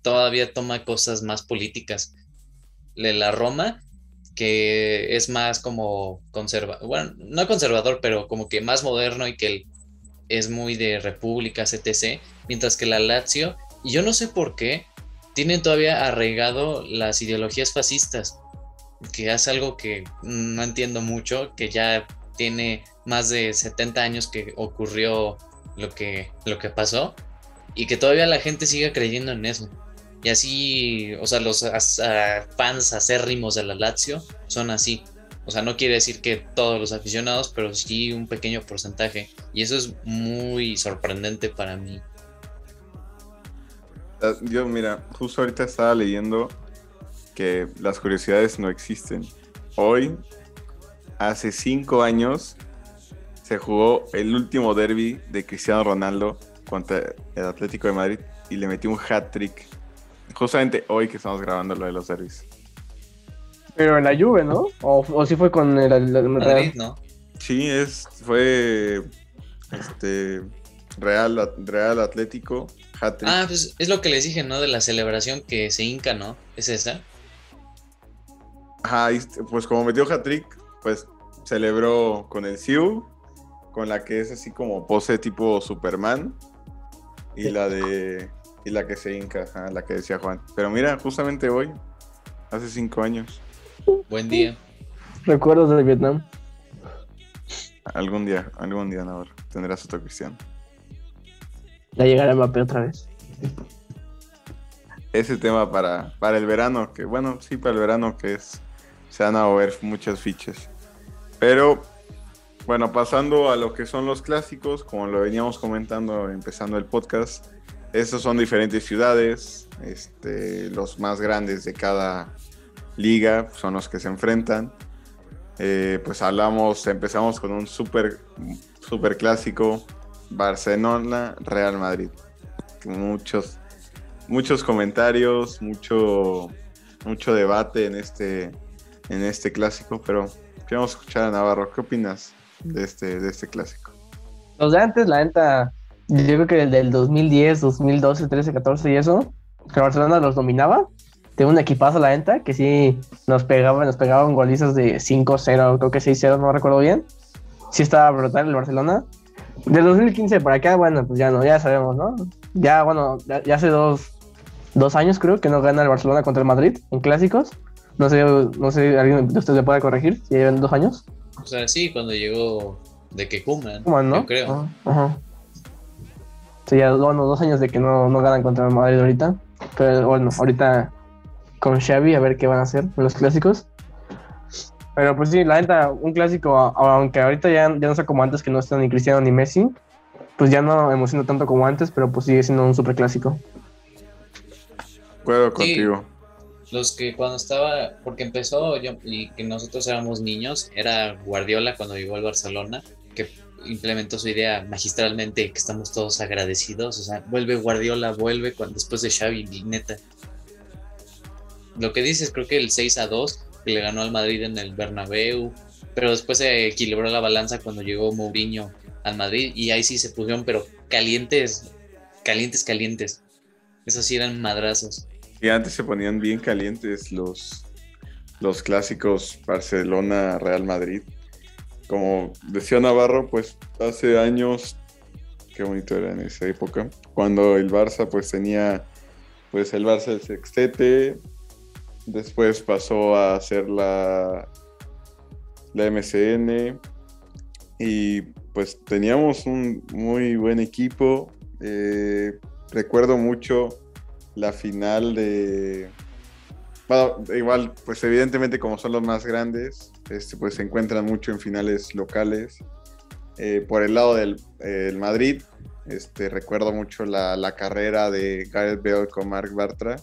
todavía toma cosas más políticas. La Roma que es más como conservador, bueno, no conservador, pero como que más moderno y que es muy de repúblicas, etc. Mientras que la Lazio, y yo no sé por qué, tienen todavía arraigado las ideologías fascistas, que es algo que no entiendo mucho, que ya tiene más de 70 años que ocurrió lo que, lo que pasó, y que todavía la gente siga creyendo en eso. Y así, o sea, los fans acérrimos de la Lazio son así. O sea, no quiere decir que todos los aficionados, pero sí un pequeño porcentaje. Y eso es muy sorprendente para mí. Ah, yo, mira, justo ahorita estaba leyendo que las curiosidades no existen. Hoy, hace cinco años, se jugó el último derby de Cristiano Ronaldo contra el Atlético de Madrid y le metió un hat-trick Justamente hoy que estamos grabando lo de los derbis. Pero en la Juve, ¿no? O, o sí fue con el, Madrid, ¿no? Sí, es, fue este Real, Real Atlético. Ah, pues es lo que les dije, ¿no? De la celebración que se hinca, ¿no? ¿Es esa? Ajá, pues como metió hat-trick, pues celebró con el Siu, con la que es así como pose tipo Superman, y la de y la que se hinca, la que decía Juan. Pero mira, justamente hoy, hace cinco años. Buen día. Recuerdos de Vietnam. Algún día, algún día, Navarro, tendrás otro cristiano. Ya llegará Mbappé otra vez. Ese tema para, para el verano, que bueno, sí, para el verano que es, se van a mover muchas fichas. Pero, bueno, pasando a lo que son los clásicos, como lo veníamos comentando empezando el podcast, estos son diferentes ciudades, este, los más grandes de cada liga son los que se enfrentan. Eh, pues hablamos, empezamos con un súper super clásico, Barcelona, Real Madrid. Muchos, muchos comentarios, mucho, mucho debate en este, en este clásico, pero queremos escuchar a Navarro. ¿Qué opinas de este, de este clásico? Los de antes, la neta, yo creo que el del 2010, 2012, 13, 14 y eso, que Barcelona los dominaba. Tenía un equipazo a la venta que sí nos pegaban, nos pegaban golizas de 5-0, creo que 6-0, no recuerdo bien. Sí estaba brutal el Barcelona. Del 2015 para acá, bueno, pues ya no, ya sabemos, ¿no? Ya, bueno, ya, hace dos, dos, años creo que no gana el Barcelona contra el Madrid en clásicos. No sé, no sé, alguien de ustedes me puede corregir, si llevan dos años. O sea, sí, cuando llegó de que Kuman, ¿no? yo creo. Ajá. Sí, ya bueno, dos años de que no, no ganan contra el Madrid ahorita. Pero bueno, ahorita con Xavi a ver qué van a hacer en los clásicos. Pero pues sí, la neta, un clásico, aunque ahorita ya, ya no sea como antes que no están ni Cristiano ni Messi, pues ya no emociona tanto como antes, pero pues sigue siendo un super clásico. Puedo contigo. Los que cuando estaba, porque empezó yo, y que nosotros éramos niños, era Guardiola cuando llegó al Barcelona, que implementó su idea magistralmente, que estamos todos agradecidos. O sea, vuelve Guardiola, vuelve después de Xavi, neta. Lo que dices, creo que el 6 a 2, que le ganó al Madrid en el Bernabéu, pero después se equilibró la balanza cuando llegó Mourinho al Madrid y ahí sí se pusieron, pero calientes, calientes, calientes. Esos sí eran madrazos. Y antes se ponían bien calientes los, los clásicos Barcelona-Real Madrid. Como decía Navarro, pues hace años, qué bonito era en esa época, cuando el Barça pues tenía pues el Barça el sextete, después pasó a ser la, la MCN y pues teníamos un muy buen equipo. Eh, recuerdo mucho la final de... Bueno, igual, pues evidentemente como son los más grandes, este, pues se encuentran mucho en finales locales. Eh, por el lado del Madrid, este, recuerdo mucho la, la, carrera de Gareth Bale con Mark Bartra,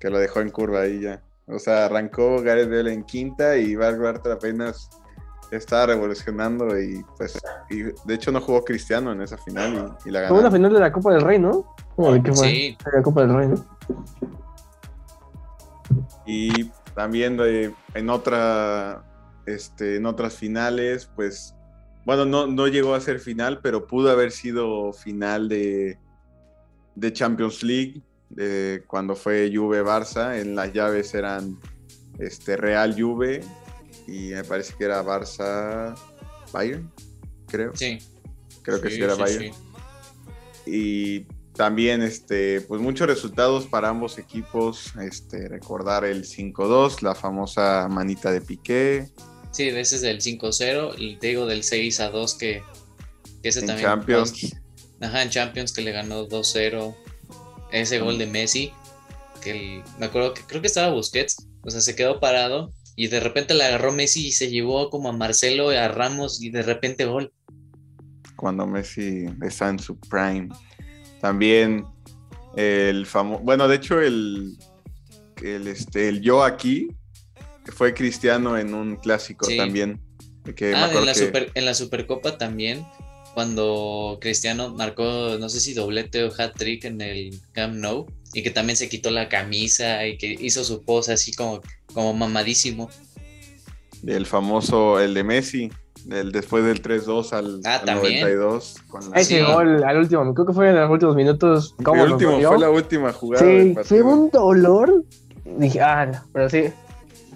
que lo dejó en curva ahí ya. O sea, arrancó Gareth Bale en quinta y Mark Bartra apenas estaba revolucionando y pues y de hecho no jugó Cristiano en esa final y, la ganó. Fue una final de la Copa del Rey, ¿no? ¿De qué fue? Sí. la Copa del Rey, ¿no? Y también en otra este, en otras finales, pues bueno, no, no llegó a ser final, pero pudo haber sido final de, de Champions League, de cuando fue Juve Barça, en las llaves eran este, Real Juve y me parece que era Barça Bayern, creo. Sí. Creo que sí, era Bayern. Y también este, pues muchos resultados para ambos equipos, este, recordar el 5-2, la famosa manita de Piqué. Sí, ese es del 5-0, y te digo del 6-2 que, que ese en también. Champions. Ajá, en Champions que le ganó 2-0. Ese gol de Messi, que me acuerdo que creo que estaba Busquets, o sea, se quedó parado y de repente le agarró Messi y se llevó como a Marcelo y a Ramos y de repente gol. Cuando Messi está en su prime. También el famoso, bueno, de hecho el, el, este, el yo aquí fue cristiano en un clásico también. Que ah, en la, super, en la Supercopa también, cuando Cristiano marcó, no sé si doblete o hat trick en el Camp Nou, y que también se quitó la camisa y que hizo su pose así como, como mamadísimo. El famoso, el de Messi, el después del 3-2 al, ah, 92. Ese gol al último, creo que fue en los últimos minutos. el último, fue la última jugada. Sí, fue un dolor. Dije, ah, pero sí,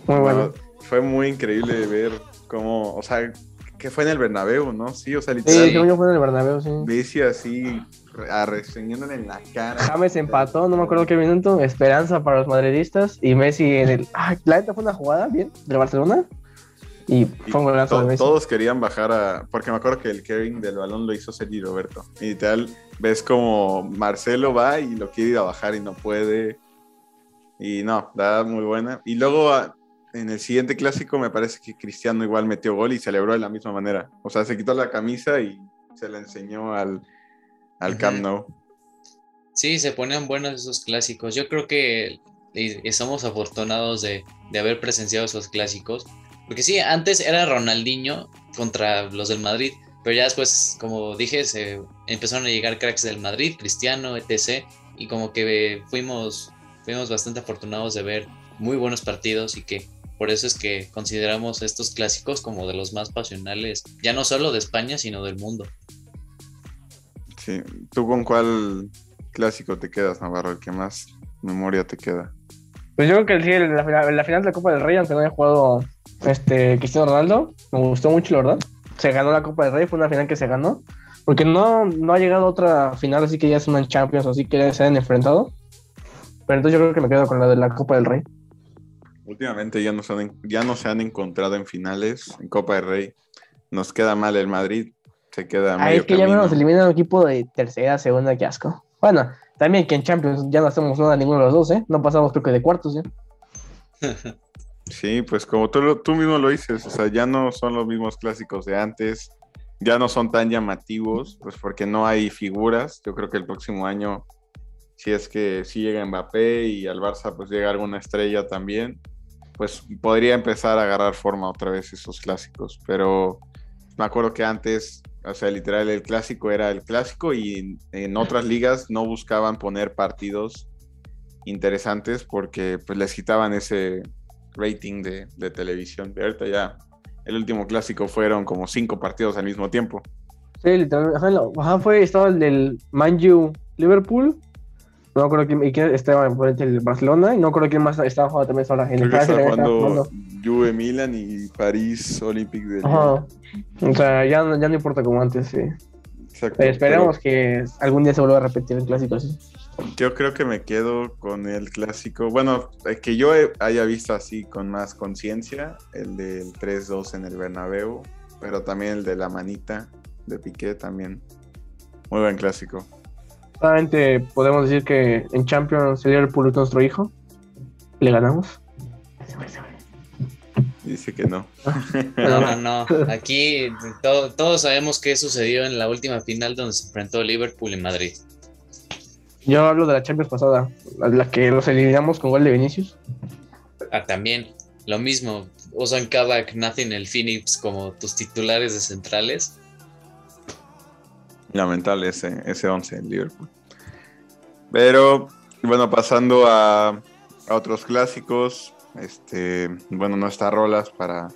muy bueno. fue muy increíble ver cómo, o sea, que fue en el Bernabéu, ¿no? Sí, o sea, literalmente. Sí, yo fue en el Bernabéu, sí. Messi así, arreseñándole en la cara. James empató, no me acuerdo qué minuto, esperanza para los madridistas y Messi en el... Ah, la neta fue una jugada, bien, de Barcelona. Y fue un golazo de Messi. Todos querían bajar a... Porque me acuerdo que el carrying del balón lo hizo Sergi Roberto. Y tal, ves como Marcelo va y lo quiere ir a bajar y no puede. Y no, da muy buena. Y luego en el siguiente clásico me parece que Cristiano igual metió gol y celebró de la misma manera. O sea, se quitó la camisa y se la enseñó al, al Camp Nou. Sí, se ponen buenos esos clásicos. Yo creo que somos afortunados de, de, haber presenciado esos clásicos. Porque sí, antes era Ronaldinho contra los del Madrid, pero ya después, como dije, se empezaron a llegar cracks del Madrid, Cristiano, etc. Y como que fuimos, fuimos bastante afortunados de ver muy buenos partidos y que por eso es que consideramos estos clásicos como de los más pasionales, ya no solo de España, sino del mundo. Sí, ¿tú con cuál clásico te quedas, Navarro? ¿El que más memoria te queda? Pues yo creo que sí, la, la, final de la Copa del Rey, aunque no haya jugado este, Cristiano Ronaldo, me gustó mucho, la verdad. Se ganó la Copa del Rey, fue una final que se ganó. Porque no, no ha llegado otra final así que ya es una Champions, así que ya se han enfrentado. Pero entonces yo creo que me quedo con la de la Copa del Rey. Últimamente ya no, se han, ya no se han encontrado en finales, en Copa del Rey. Nos queda mal el Madrid, se queda ah, es que ya nos elimina un equipo de tercera, segunda, qué asco. Bueno, también que en Champions ya no hacemos nada ninguno de los dos, ¿eh? No pasamos creo que de cuartos, ¿eh? *laughs* Sí, pues como tú, tú mismo lo dices, o sea, ya no son los mismos clásicos de antes, ya no son tan llamativos, pues porque no hay figuras. Yo creo que el próximo año, si es que si llega Mbappé y al Barça pues llega alguna estrella también, pues podría empezar a agarrar forma otra vez esos clásicos. Pero me acuerdo que antes, o sea, literal, el clásico era el clásico y en, otras ligas no buscaban poner partidos interesantes porque pues les quitaban ese rating de, televisión. De ahorita ya, el último clásico fueron como cinco partidos al mismo tiempo. Sí, literal, ajá, fue, estaba el del Manju Liverpool, No creo que quién estaba en el Barcelona y no creo quién más estaba jugando también. En Creo el que Francia también estaba jugando. Juve Milan y París Olympique de. Ajá. O sea, ya, no- ya no importa como antes, sí. Exacto, Pero esperemos que algún día se vuelva a repetir el clásico así. Yo creo que me quedo con el clásico. Bueno, eh, que yo he- haya visto así con más conciencia, el del 3-2 en el Bernabéu, pero también el de la manita de Piqué también. Muy buen clásico. Solamente podemos decir que en Champions el Liverpool es nuestro hijo. Le ganamos. Dice que no. No, no, no. *laughs* Aquí to- todos sabemos qué sucedió en la última final donde se enfrentó Liverpool y Madrid. Yo hablo de la Champions pasada, la, que los eliminamos con gol de Vinicius. Ah, también, lo mismo. Ozan Kabak, Nathan el Phoenix como tus titulares de centrales. Lamentable ese, ese 11 en Liverpool. Pero, bueno, pasando a, a otros clásicos. Este, bueno, no está Rolas para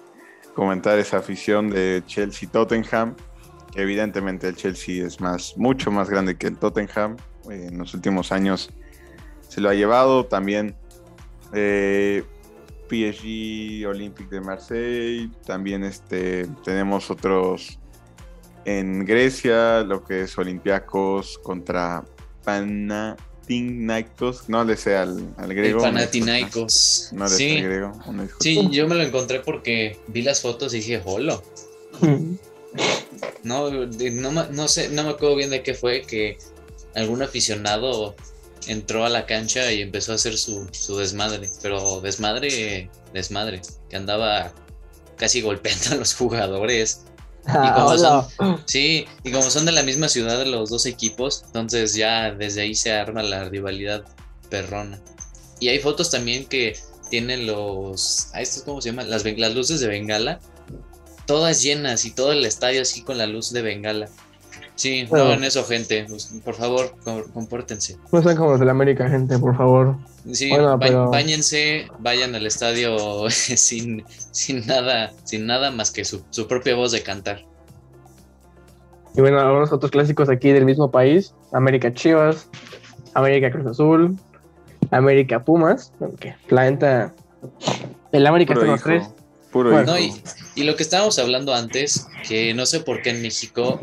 comentar esa afición de Chelsea-Tottenham. que Evidentemente el Chelsea es más, mucho más grande que el Tottenham. Eh, en los últimos años se lo ha llevado. También eh, PSG, Olympique de Marseille. También este, tenemos otros en Grecia, lo que es Olympiacos contra Panathinaikos. No le sé al, al El griego. Panathinaikos. No le sé sí, al griego. sí, yo me lo encontré porque vi las fotos y dije, holo. No, no, no sé, no me acuerdo bien de qué fue que algún aficionado entró a la cancha y empezó a hacer su, su desmadre, pero desmadre, desmadre, que andaba casi golpeando a los jugadores. Ah, como hola. Sí, y como son de la misma ciudad de los dos equipos, entonces ya desde ahí se arma la rivalidad perrona. Y hay fotos también que tienen los, ¿a estos cómo se llaman? Las, ben- las luces de Bengala, todas llenas y todo el estadio así con la luz de Bengala. Sí, no hagan eso, gente. Pues, Por favor, com- compórtense. No sean como los de la América, gente, por favor. Sí, Bueno, ba- pero- báñense, vayan al estadio *laughs* sin, sin nada, sin nada más que su, su propia voz de cantar. Y bueno, algunos otros clásicos aquí del mismo país. América Chivas, América Cruz Azul, América Pumas. Que la neta, el América está Puro en los tres. hijo. Puro Bueno. No, hijo. y, y lo que estábamos hablando antes, que no sé por qué en México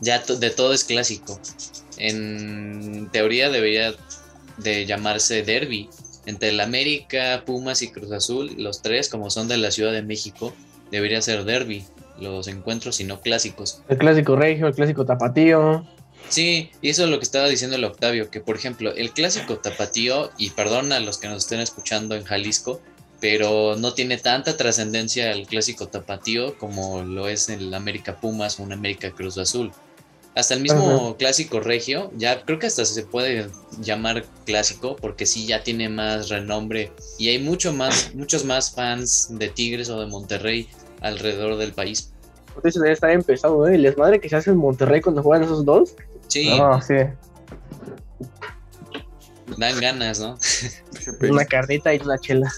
ya to- de todo es clásico. En teoría debería de llamarse derby. Entre el América, Pumas y Cruz Azul, los tres, como son de la Ciudad de México, debería ser derby. Los encuentros y no clásicos. El clásico regio, el clásico tapatío. Sí, y eso es lo que estaba diciendo el Octavio, que por ejemplo, el clásico tapatío, y perdón a los que nos estén escuchando en Jalisco, pero no tiene tanta trascendencia el clásico tapatío como lo es el América Pumas o un América Cruz Azul. Hasta el mismo clásico regio, ya creo que hasta se puede llamar clásico porque sí ya tiene más renombre y hay mucho más, *laughs* muchos más fans de Tigres o de Monterrey alrededor del país. Entonces ya está empezado, ¿eh? El desmadre que se hace en Monterrey cuando juegan esos dos. Sí, No, sí. dan ganas, ¿no? *laughs* Una carnita y una chela.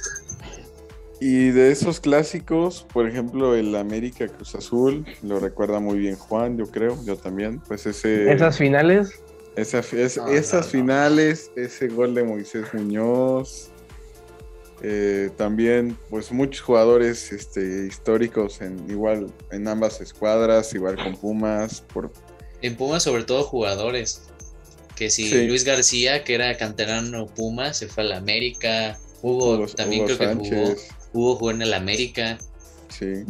Y de esos clásicos, por ejemplo, el América Cruz Azul, lo recuerda muy bien Juan, yo creo, yo también. Pues ese, Esas finales. esa- es- No, esas no, no. finales, ese gol de Moisés Muñoz, eh, también, pues muchos jugadores este, históricos en igual en ambas escuadras, igual con Pumas, por En Pumas, sobre todo jugadores. Que si Sí. Luis García, que era canterano Puma, se fue a la América. Hugo, Hugo- también Hugo creo que jugó. Hugo jugó en el América. Sí.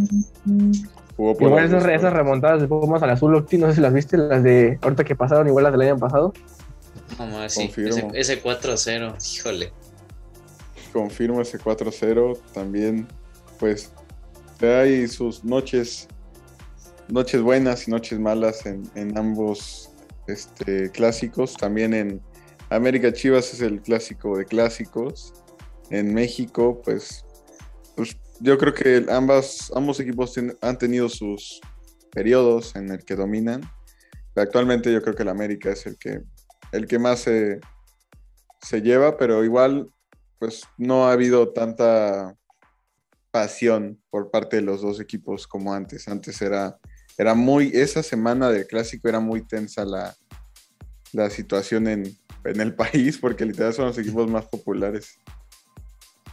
Jugó por Igual esas, esas remontadas de Pumas al azul, Octi, no sé si las viste, las de ahorita que pasaron, igual las del año pasado. No más, sí. Confirmo. Ese, ese 4-0, híjole. confirmo ese 4-0. También, pues, hay sus noches, noches buenas y noches malas en, en ambos este, clásicos. También en América Chivas es el clásico de clásicos. En México, pues, pues yo creo que ambas, ambos equipos han tenido sus periodos en el que dominan. Actualmente yo creo que el América es el que, el que más se, se lleva, pero igual pues no ha habido tanta pasión por parte de los dos equipos como antes. Antes era, era muy, esa semana del clásico era muy tensa la, la situación en, en el *laughs* país, porque literal son los equipos más populares.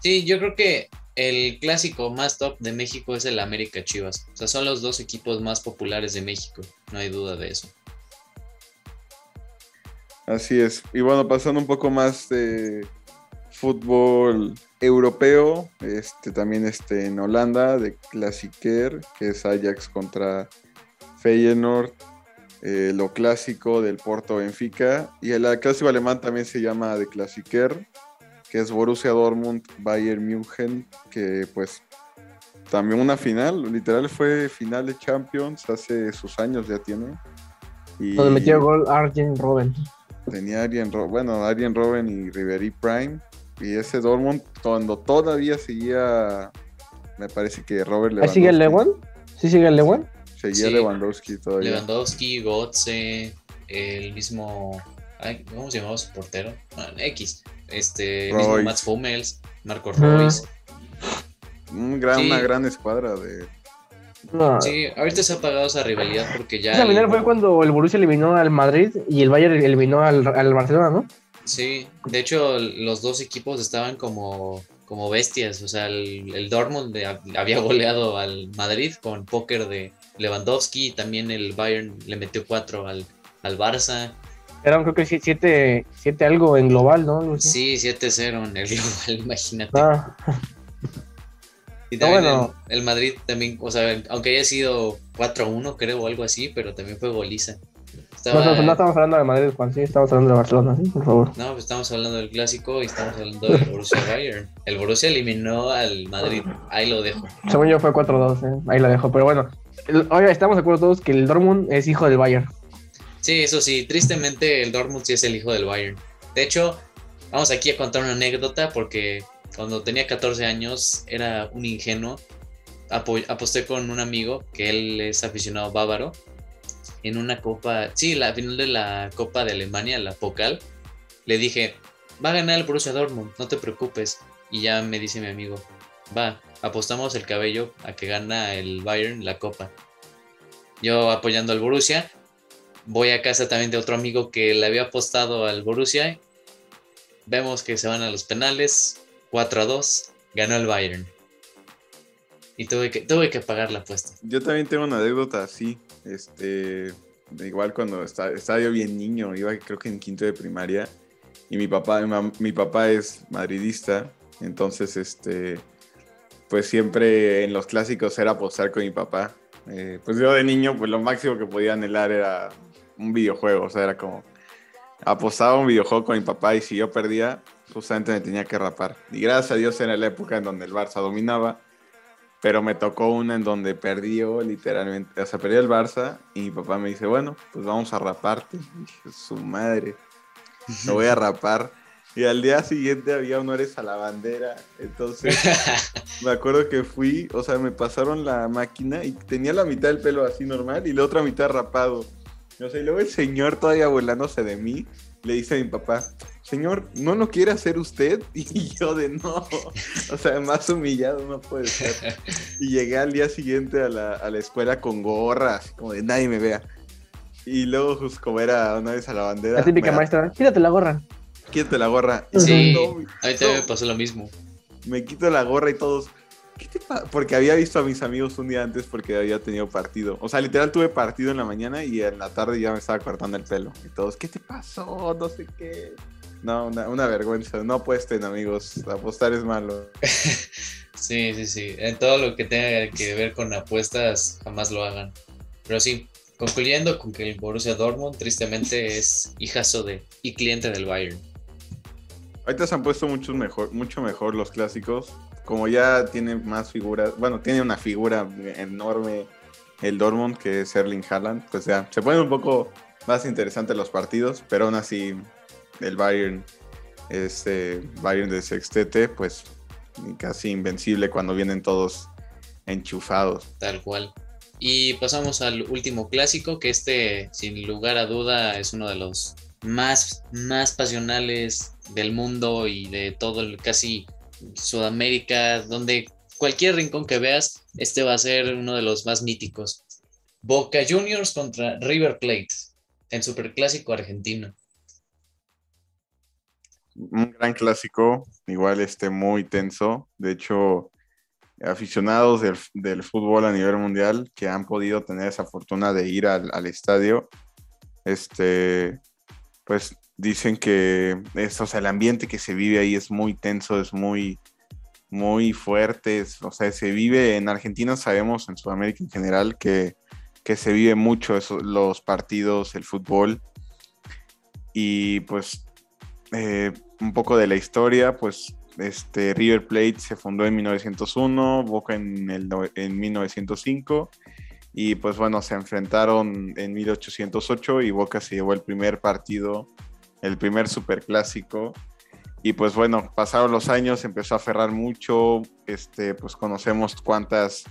Sí, yo creo que el clásico más top de México es el América Chivas. O sea, son los dos equipos más populares de México, no hay duda de eso. Así es. Y bueno, pasando un poco más de fútbol europeo, este también este en Holanda de Klassiker, que es Ajax contra Feyenoord, eh, lo clásico del Porto Benfica y el clásico alemán también se llama de Klassiker, que es Borussia Dortmund Bayern München, que pues también una final, literal fue final de Champions hace sus años ya tiene. Y Donde metió gol Arjen Robben. Tenía Arjen Robben, bueno, Arjen Robben y Ribery Prime. Y ese Dortmund, cuando todavía seguía, me parece que Robert Lewandowski. ¿Sigue el Lewan? ¿Sí sigue el Lewan? Seguía Lewandowski todavía. Lewandowski, Gotze, el mismo, ¿cómo se llamaba su portero? X este mismo Mats Hummels, Marco Royce. Una gran escuadra de. Sí, ahorita se ha apagado esa rivalidad porque ya. Esa final fue cuando el Borussia eliminó al Madrid y el Bayern eliminó al, Barcelona, ¿no? Sí, de hecho los dos equipos estaban como, como bestias. O sea, el, el Dortmund había goleado al Madrid con póker de Lewandowski y también el Bayern le metió cuatro al, al Barça. Eran creo que 7 siete, algo en global, ¿no? Sí, 7-0 en el global, *laughs* imagínate. Ah. Y también el, Madrid también, o sea, aunque haya sido 4-1 creo o algo así, pero también fue goliza. No, no, estamos hablando de Madrid, Juan, sí, estamos hablando de Barcelona, sí, por favor. No, pues estamos hablando del clásico y estamos hablando del Borussia *laughs* Bayern. El Borussia eliminó al Madrid, ahí lo dejo. Según yo fue 4-2, ¿eh? ahí lo dejo, pero bueno. Oye, estamos de acuerdo todos que el Dortmund es hijo del Bayern. Sí, eso sí, tristemente el Dortmund sí es el hijo del Bayern. De hecho, vamos aquí a contar una anécdota porque cuando tenía 14 años era un ingenuo. aposté con un amigo que él es aficionado bávaro en una copa, sí, la final de la Copa de Alemania, la Pokal. Le dije, va a ganar el Borussia Dortmund, no te preocupes. Y ya me dice mi amigo, va, apostamos el cabello a que gana el Bayern la Copa. Yo apoyando al Borussia Voy a casa también de otro amigo que le había apostado al Borussia. Vemos que se van a los penales. 4 a 2. Ganó el Bayern. Y tuve que, tuve que pagar la apuesta. Yo también tengo una anécdota así. Este, igual cuando estaba, estaba yo bien niño, iba creo que en quinto de primaria. Y mi papá, mi, papá es madridista. Entonces, este, pues siempre en los clásicos era apostar con mi papá. Eh, pues yo de niño, pues lo máximo que podía anhelar era un videojuego, o sea, era como apostaba un videojuego con mi papá y si yo perdía, justamente me tenía que rapar. Y gracias a Dios era la época en donde el Barça dominaba, pero me tocó una en donde perdió literalmente, o sea, perdió el Barça y mi papá me dice, bueno, pues vamos a raparte. dije, su madre, lo voy a rapar. Y al día siguiente había honores a la bandera. Entonces, *laughs* me acuerdo que fui, o sea, me pasaron la máquina y tenía la mitad del pelo así normal y la otra mitad rapado. No sé, y luego el señor todavía burlándose de mí, le dice a mi papá, señor, ¿no lo quiere hacer usted? *laughs* Y yo de no, o sea, más humillado no puede ser. Y llegué al día siguiente a la, a la escuela con gorra, así como de nadie me vea. Y luego, pues, como era una vez a la bandera. La típica maestra, quítate la gorra. Quítate la gorra. Sí, a mí también me pasó lo mismo. Me quito la gorra y todos, porque había visto a mis amigos un día antes porque había tenido partido. O sea, literal tuve partido en la mañana y en la tarde ya me estaba cortando el pelo. Y todos, ¿qué te pasó? No sé qué. No, una, vergüenza. No apuesten, amigos. Apostar es malo. *laughs* sí, sí, sí. En todo lo que tenga que ver con apuestas, jamás lo hagan. Pero sí, concluyendo con que el Borussia Dortmund tristemente *laughs* es hijazo de y cliente del Bayern. Ahorita se han puesto mucho mejor, mucho mejor los clásicos como ya tiene más figuras, bueno, tiene una figura enorme el Dortmund que es Erling Haaland, pues ya se ponen un poco más interesantes los partidos, pero aún así el Bayern, este Bayern de Sextete, pues casi invencible cuando vienen todos enchufados. Tal cual. Y pasamos al último clásico, que este, sin lugar a duda, es uno de los más, más pasionales del mundo y de todo el casi Sudamérica, donde cualquier rincón que veas, este va a ser uno de los más míticos. Boca Juniors contra River Plate en Superclásico argentino. un gran clásico, igual este muy tenso. De hecho, aficionados del, fútbol a nivel mundial que han podido tener esa fortuna de ir al, estadio, este, pues dicen que es, o sea, el ambiente que se vive ahí es muy tenso, es muy, muy fuerte, o sea, se vive en Argentina, sabemos en Sudamérica en general que, que se vive mucho los partidos, el fútbol. Y pues eh, un poco de la historia, pues este, River Plate se fundó en 1901, Boca en, el, en 1905 y pues bueno, se enfrentaron en 1808 y Boca se llevó el primer partido, el primer superclásico y pues bueno, pasaron los años, empezó a aferrar mucho, este, pues conocemos cuántas,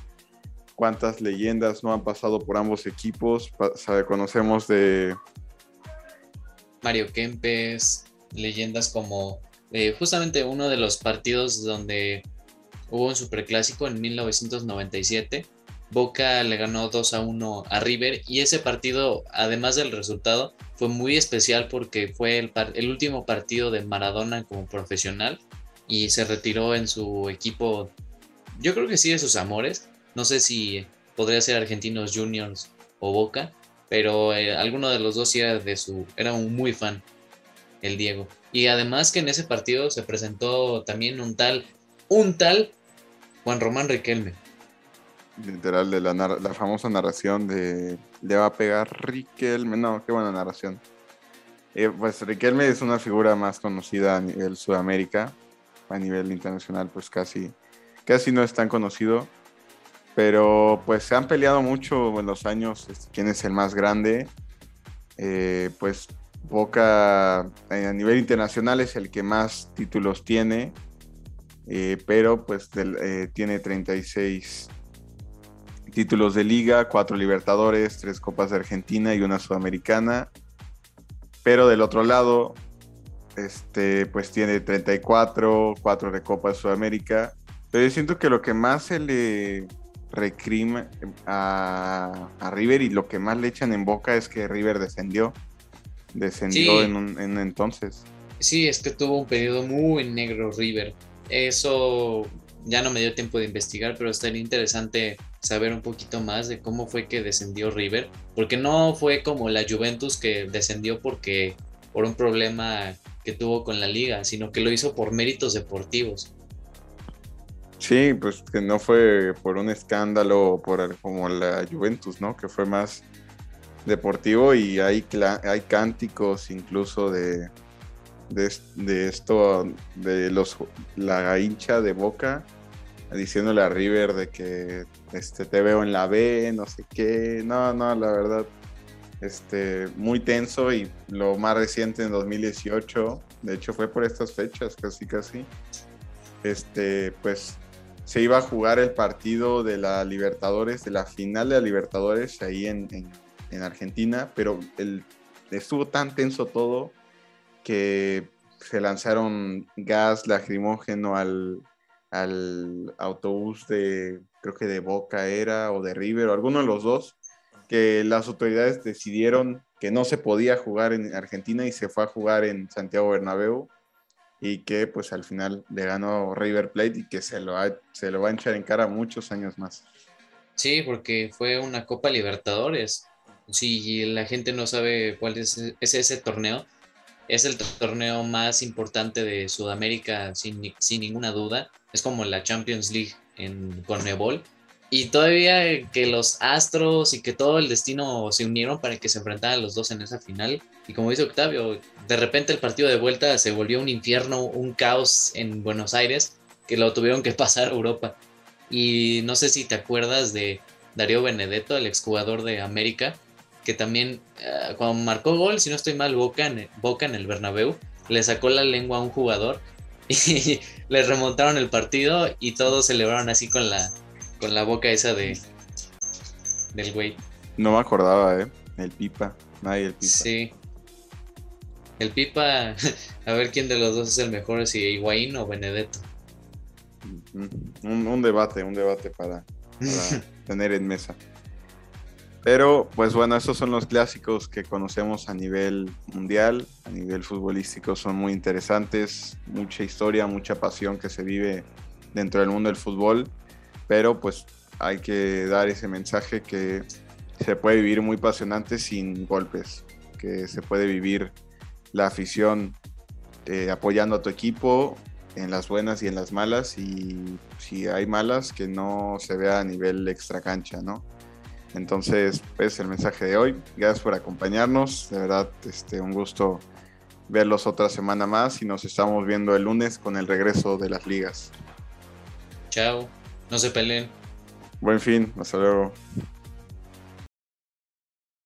cuántas leyendas no han pasado por ambos equipos, conocemos de... Mario Kempes, leyendas como eh, justamente uno de los partidos donde hubo un superclásico en 1997. Boca le ganó 2 a 1 a River y ese partido, además del resultado, fue muy especial porque fue el, último partido de Maradona como profesional y se retiró en su equipo, yo creo que sí de sus amores, no sé si podría ser Argentinos Juniors o Boca, pero eh, alguno de los dos era de su, era un muy fan, el Diego. Y además que en ese partido se presentó también un tal, un tal Juan Román Riquelme. Literal, de la, la famosa narración de le va a pegar Riquelme. No, qué buena narración. Eh, pues Riquelme es una figura más conocida a nivel Sudamérica. A nivel internacional, pues casi, casi no es tan conocido. Pero pues se han peleado mucho en los años este, quién es el más grande. Eh, pues Boca eh, a nivel internacional es el que más títulos tiene, eh, pero pues eh, tiene 36 títulos de liga, 4 Libertadores, 3 Copas de Argentina y una Sudamericana. Pero del otro lado, este, pues tiene 34, 4 de Copa de Sudamérica. Pero yo siento que lo que más se le recrima a, a River y lo que más le echan en boca es que River descendió descendió en, un, entonces. Sí, es que tuvo un periodo muy negro River. Eso ya no me dio tiempo de investigar, pero estaría interesante saber un poquito más de cómo fue que descendió River, porque no fue como la Juventus que descendió porque por un problema que tuvo con la liga, sino que lo hizo por méritos deportivos. Sí, pues que no fue por un escándalo por como la Juventus, ¿no? Que fue más deportivo y hay, hay cánticos incluso de, de, esto, de los la hincha de Boca diciéndole a River de que este, te veo en la B, no sé qué. No, no, la verdad, este, muy tenso y lo más reciente en 2018, de hecho fue por estas fechas, casi casi, este, pues se iba a jugar el partido de la Libertadores, de la final de la Libertadores ahí en en Argentina, pero el, estuvo tan tenso todo que se lanzaron gas lacrimógeno al, al autobús de, creo que de Boca era, o de River, o alguno de los dos, que las autoridades decidieron que no se podía jugar en Argentina y se fue a jugar en Santiago Bernabéu y que pues al final le ganó River Plate y que se lo, se lo va a echar en cara muchos años más. Sí, porque fue una Copa Libertadores si la gente no sabe cuál es, ese torneo, es el torneo más importante de Sudamérica sin, ninguna duda. Es como la Champions League en Conmebol. Y todavía que los astros y que todo el destino se unieron para que se enfrentaran los dos en esa final. Y como dice Octavio, de repente el partido de vuelta se volvió un infierno, un caos en Buenos Aires, que lo tuvieron que *laughs* pasar a Europa. Y no sé si te acuerdas de Darío Benedetto, el exjugador de América, que también eh, cuando marcó gol, si no estoy mal, Boca en, Boca en el Bernabéu, le sacó la lengua a un jugador *laughs* y le remontaron el partido y todos celebraron así con la, con la boca esa de del güey. No me acordaba, ¿eh? El Pipa. Nadie el Pipa. Sí. El Pipa, *laughs* a ver quién de los dos es el mejor, si Higuaín o Benedetto. Un, un debate, un debate para, para *laughs* tener en mesa. Pero, pues bueno, estos son los clásicos que conocemos a nivel mundial, a nivel futbolístico, son muy interesantes, mucha historia, mucha pasión que se vive dentro del mundo del fútbol, pero pues hay que dar ese mensaje que se puede vivir muy apasionante sin golpes, que se puede vivir la afición eh, apoyando a tu equipo en las buenas y en las malas, y si hay malas, que no se vea a nivel extra cancha, ¿no? Entonces, pues el mensaje de hoy. Gracias por acompañarnos. De verdad, este, un gusto verlos otra semana más y nos estamos viendo el lunes con el regreso de las ligas. Chao. No se peleen. Buen fin. Hasta luego.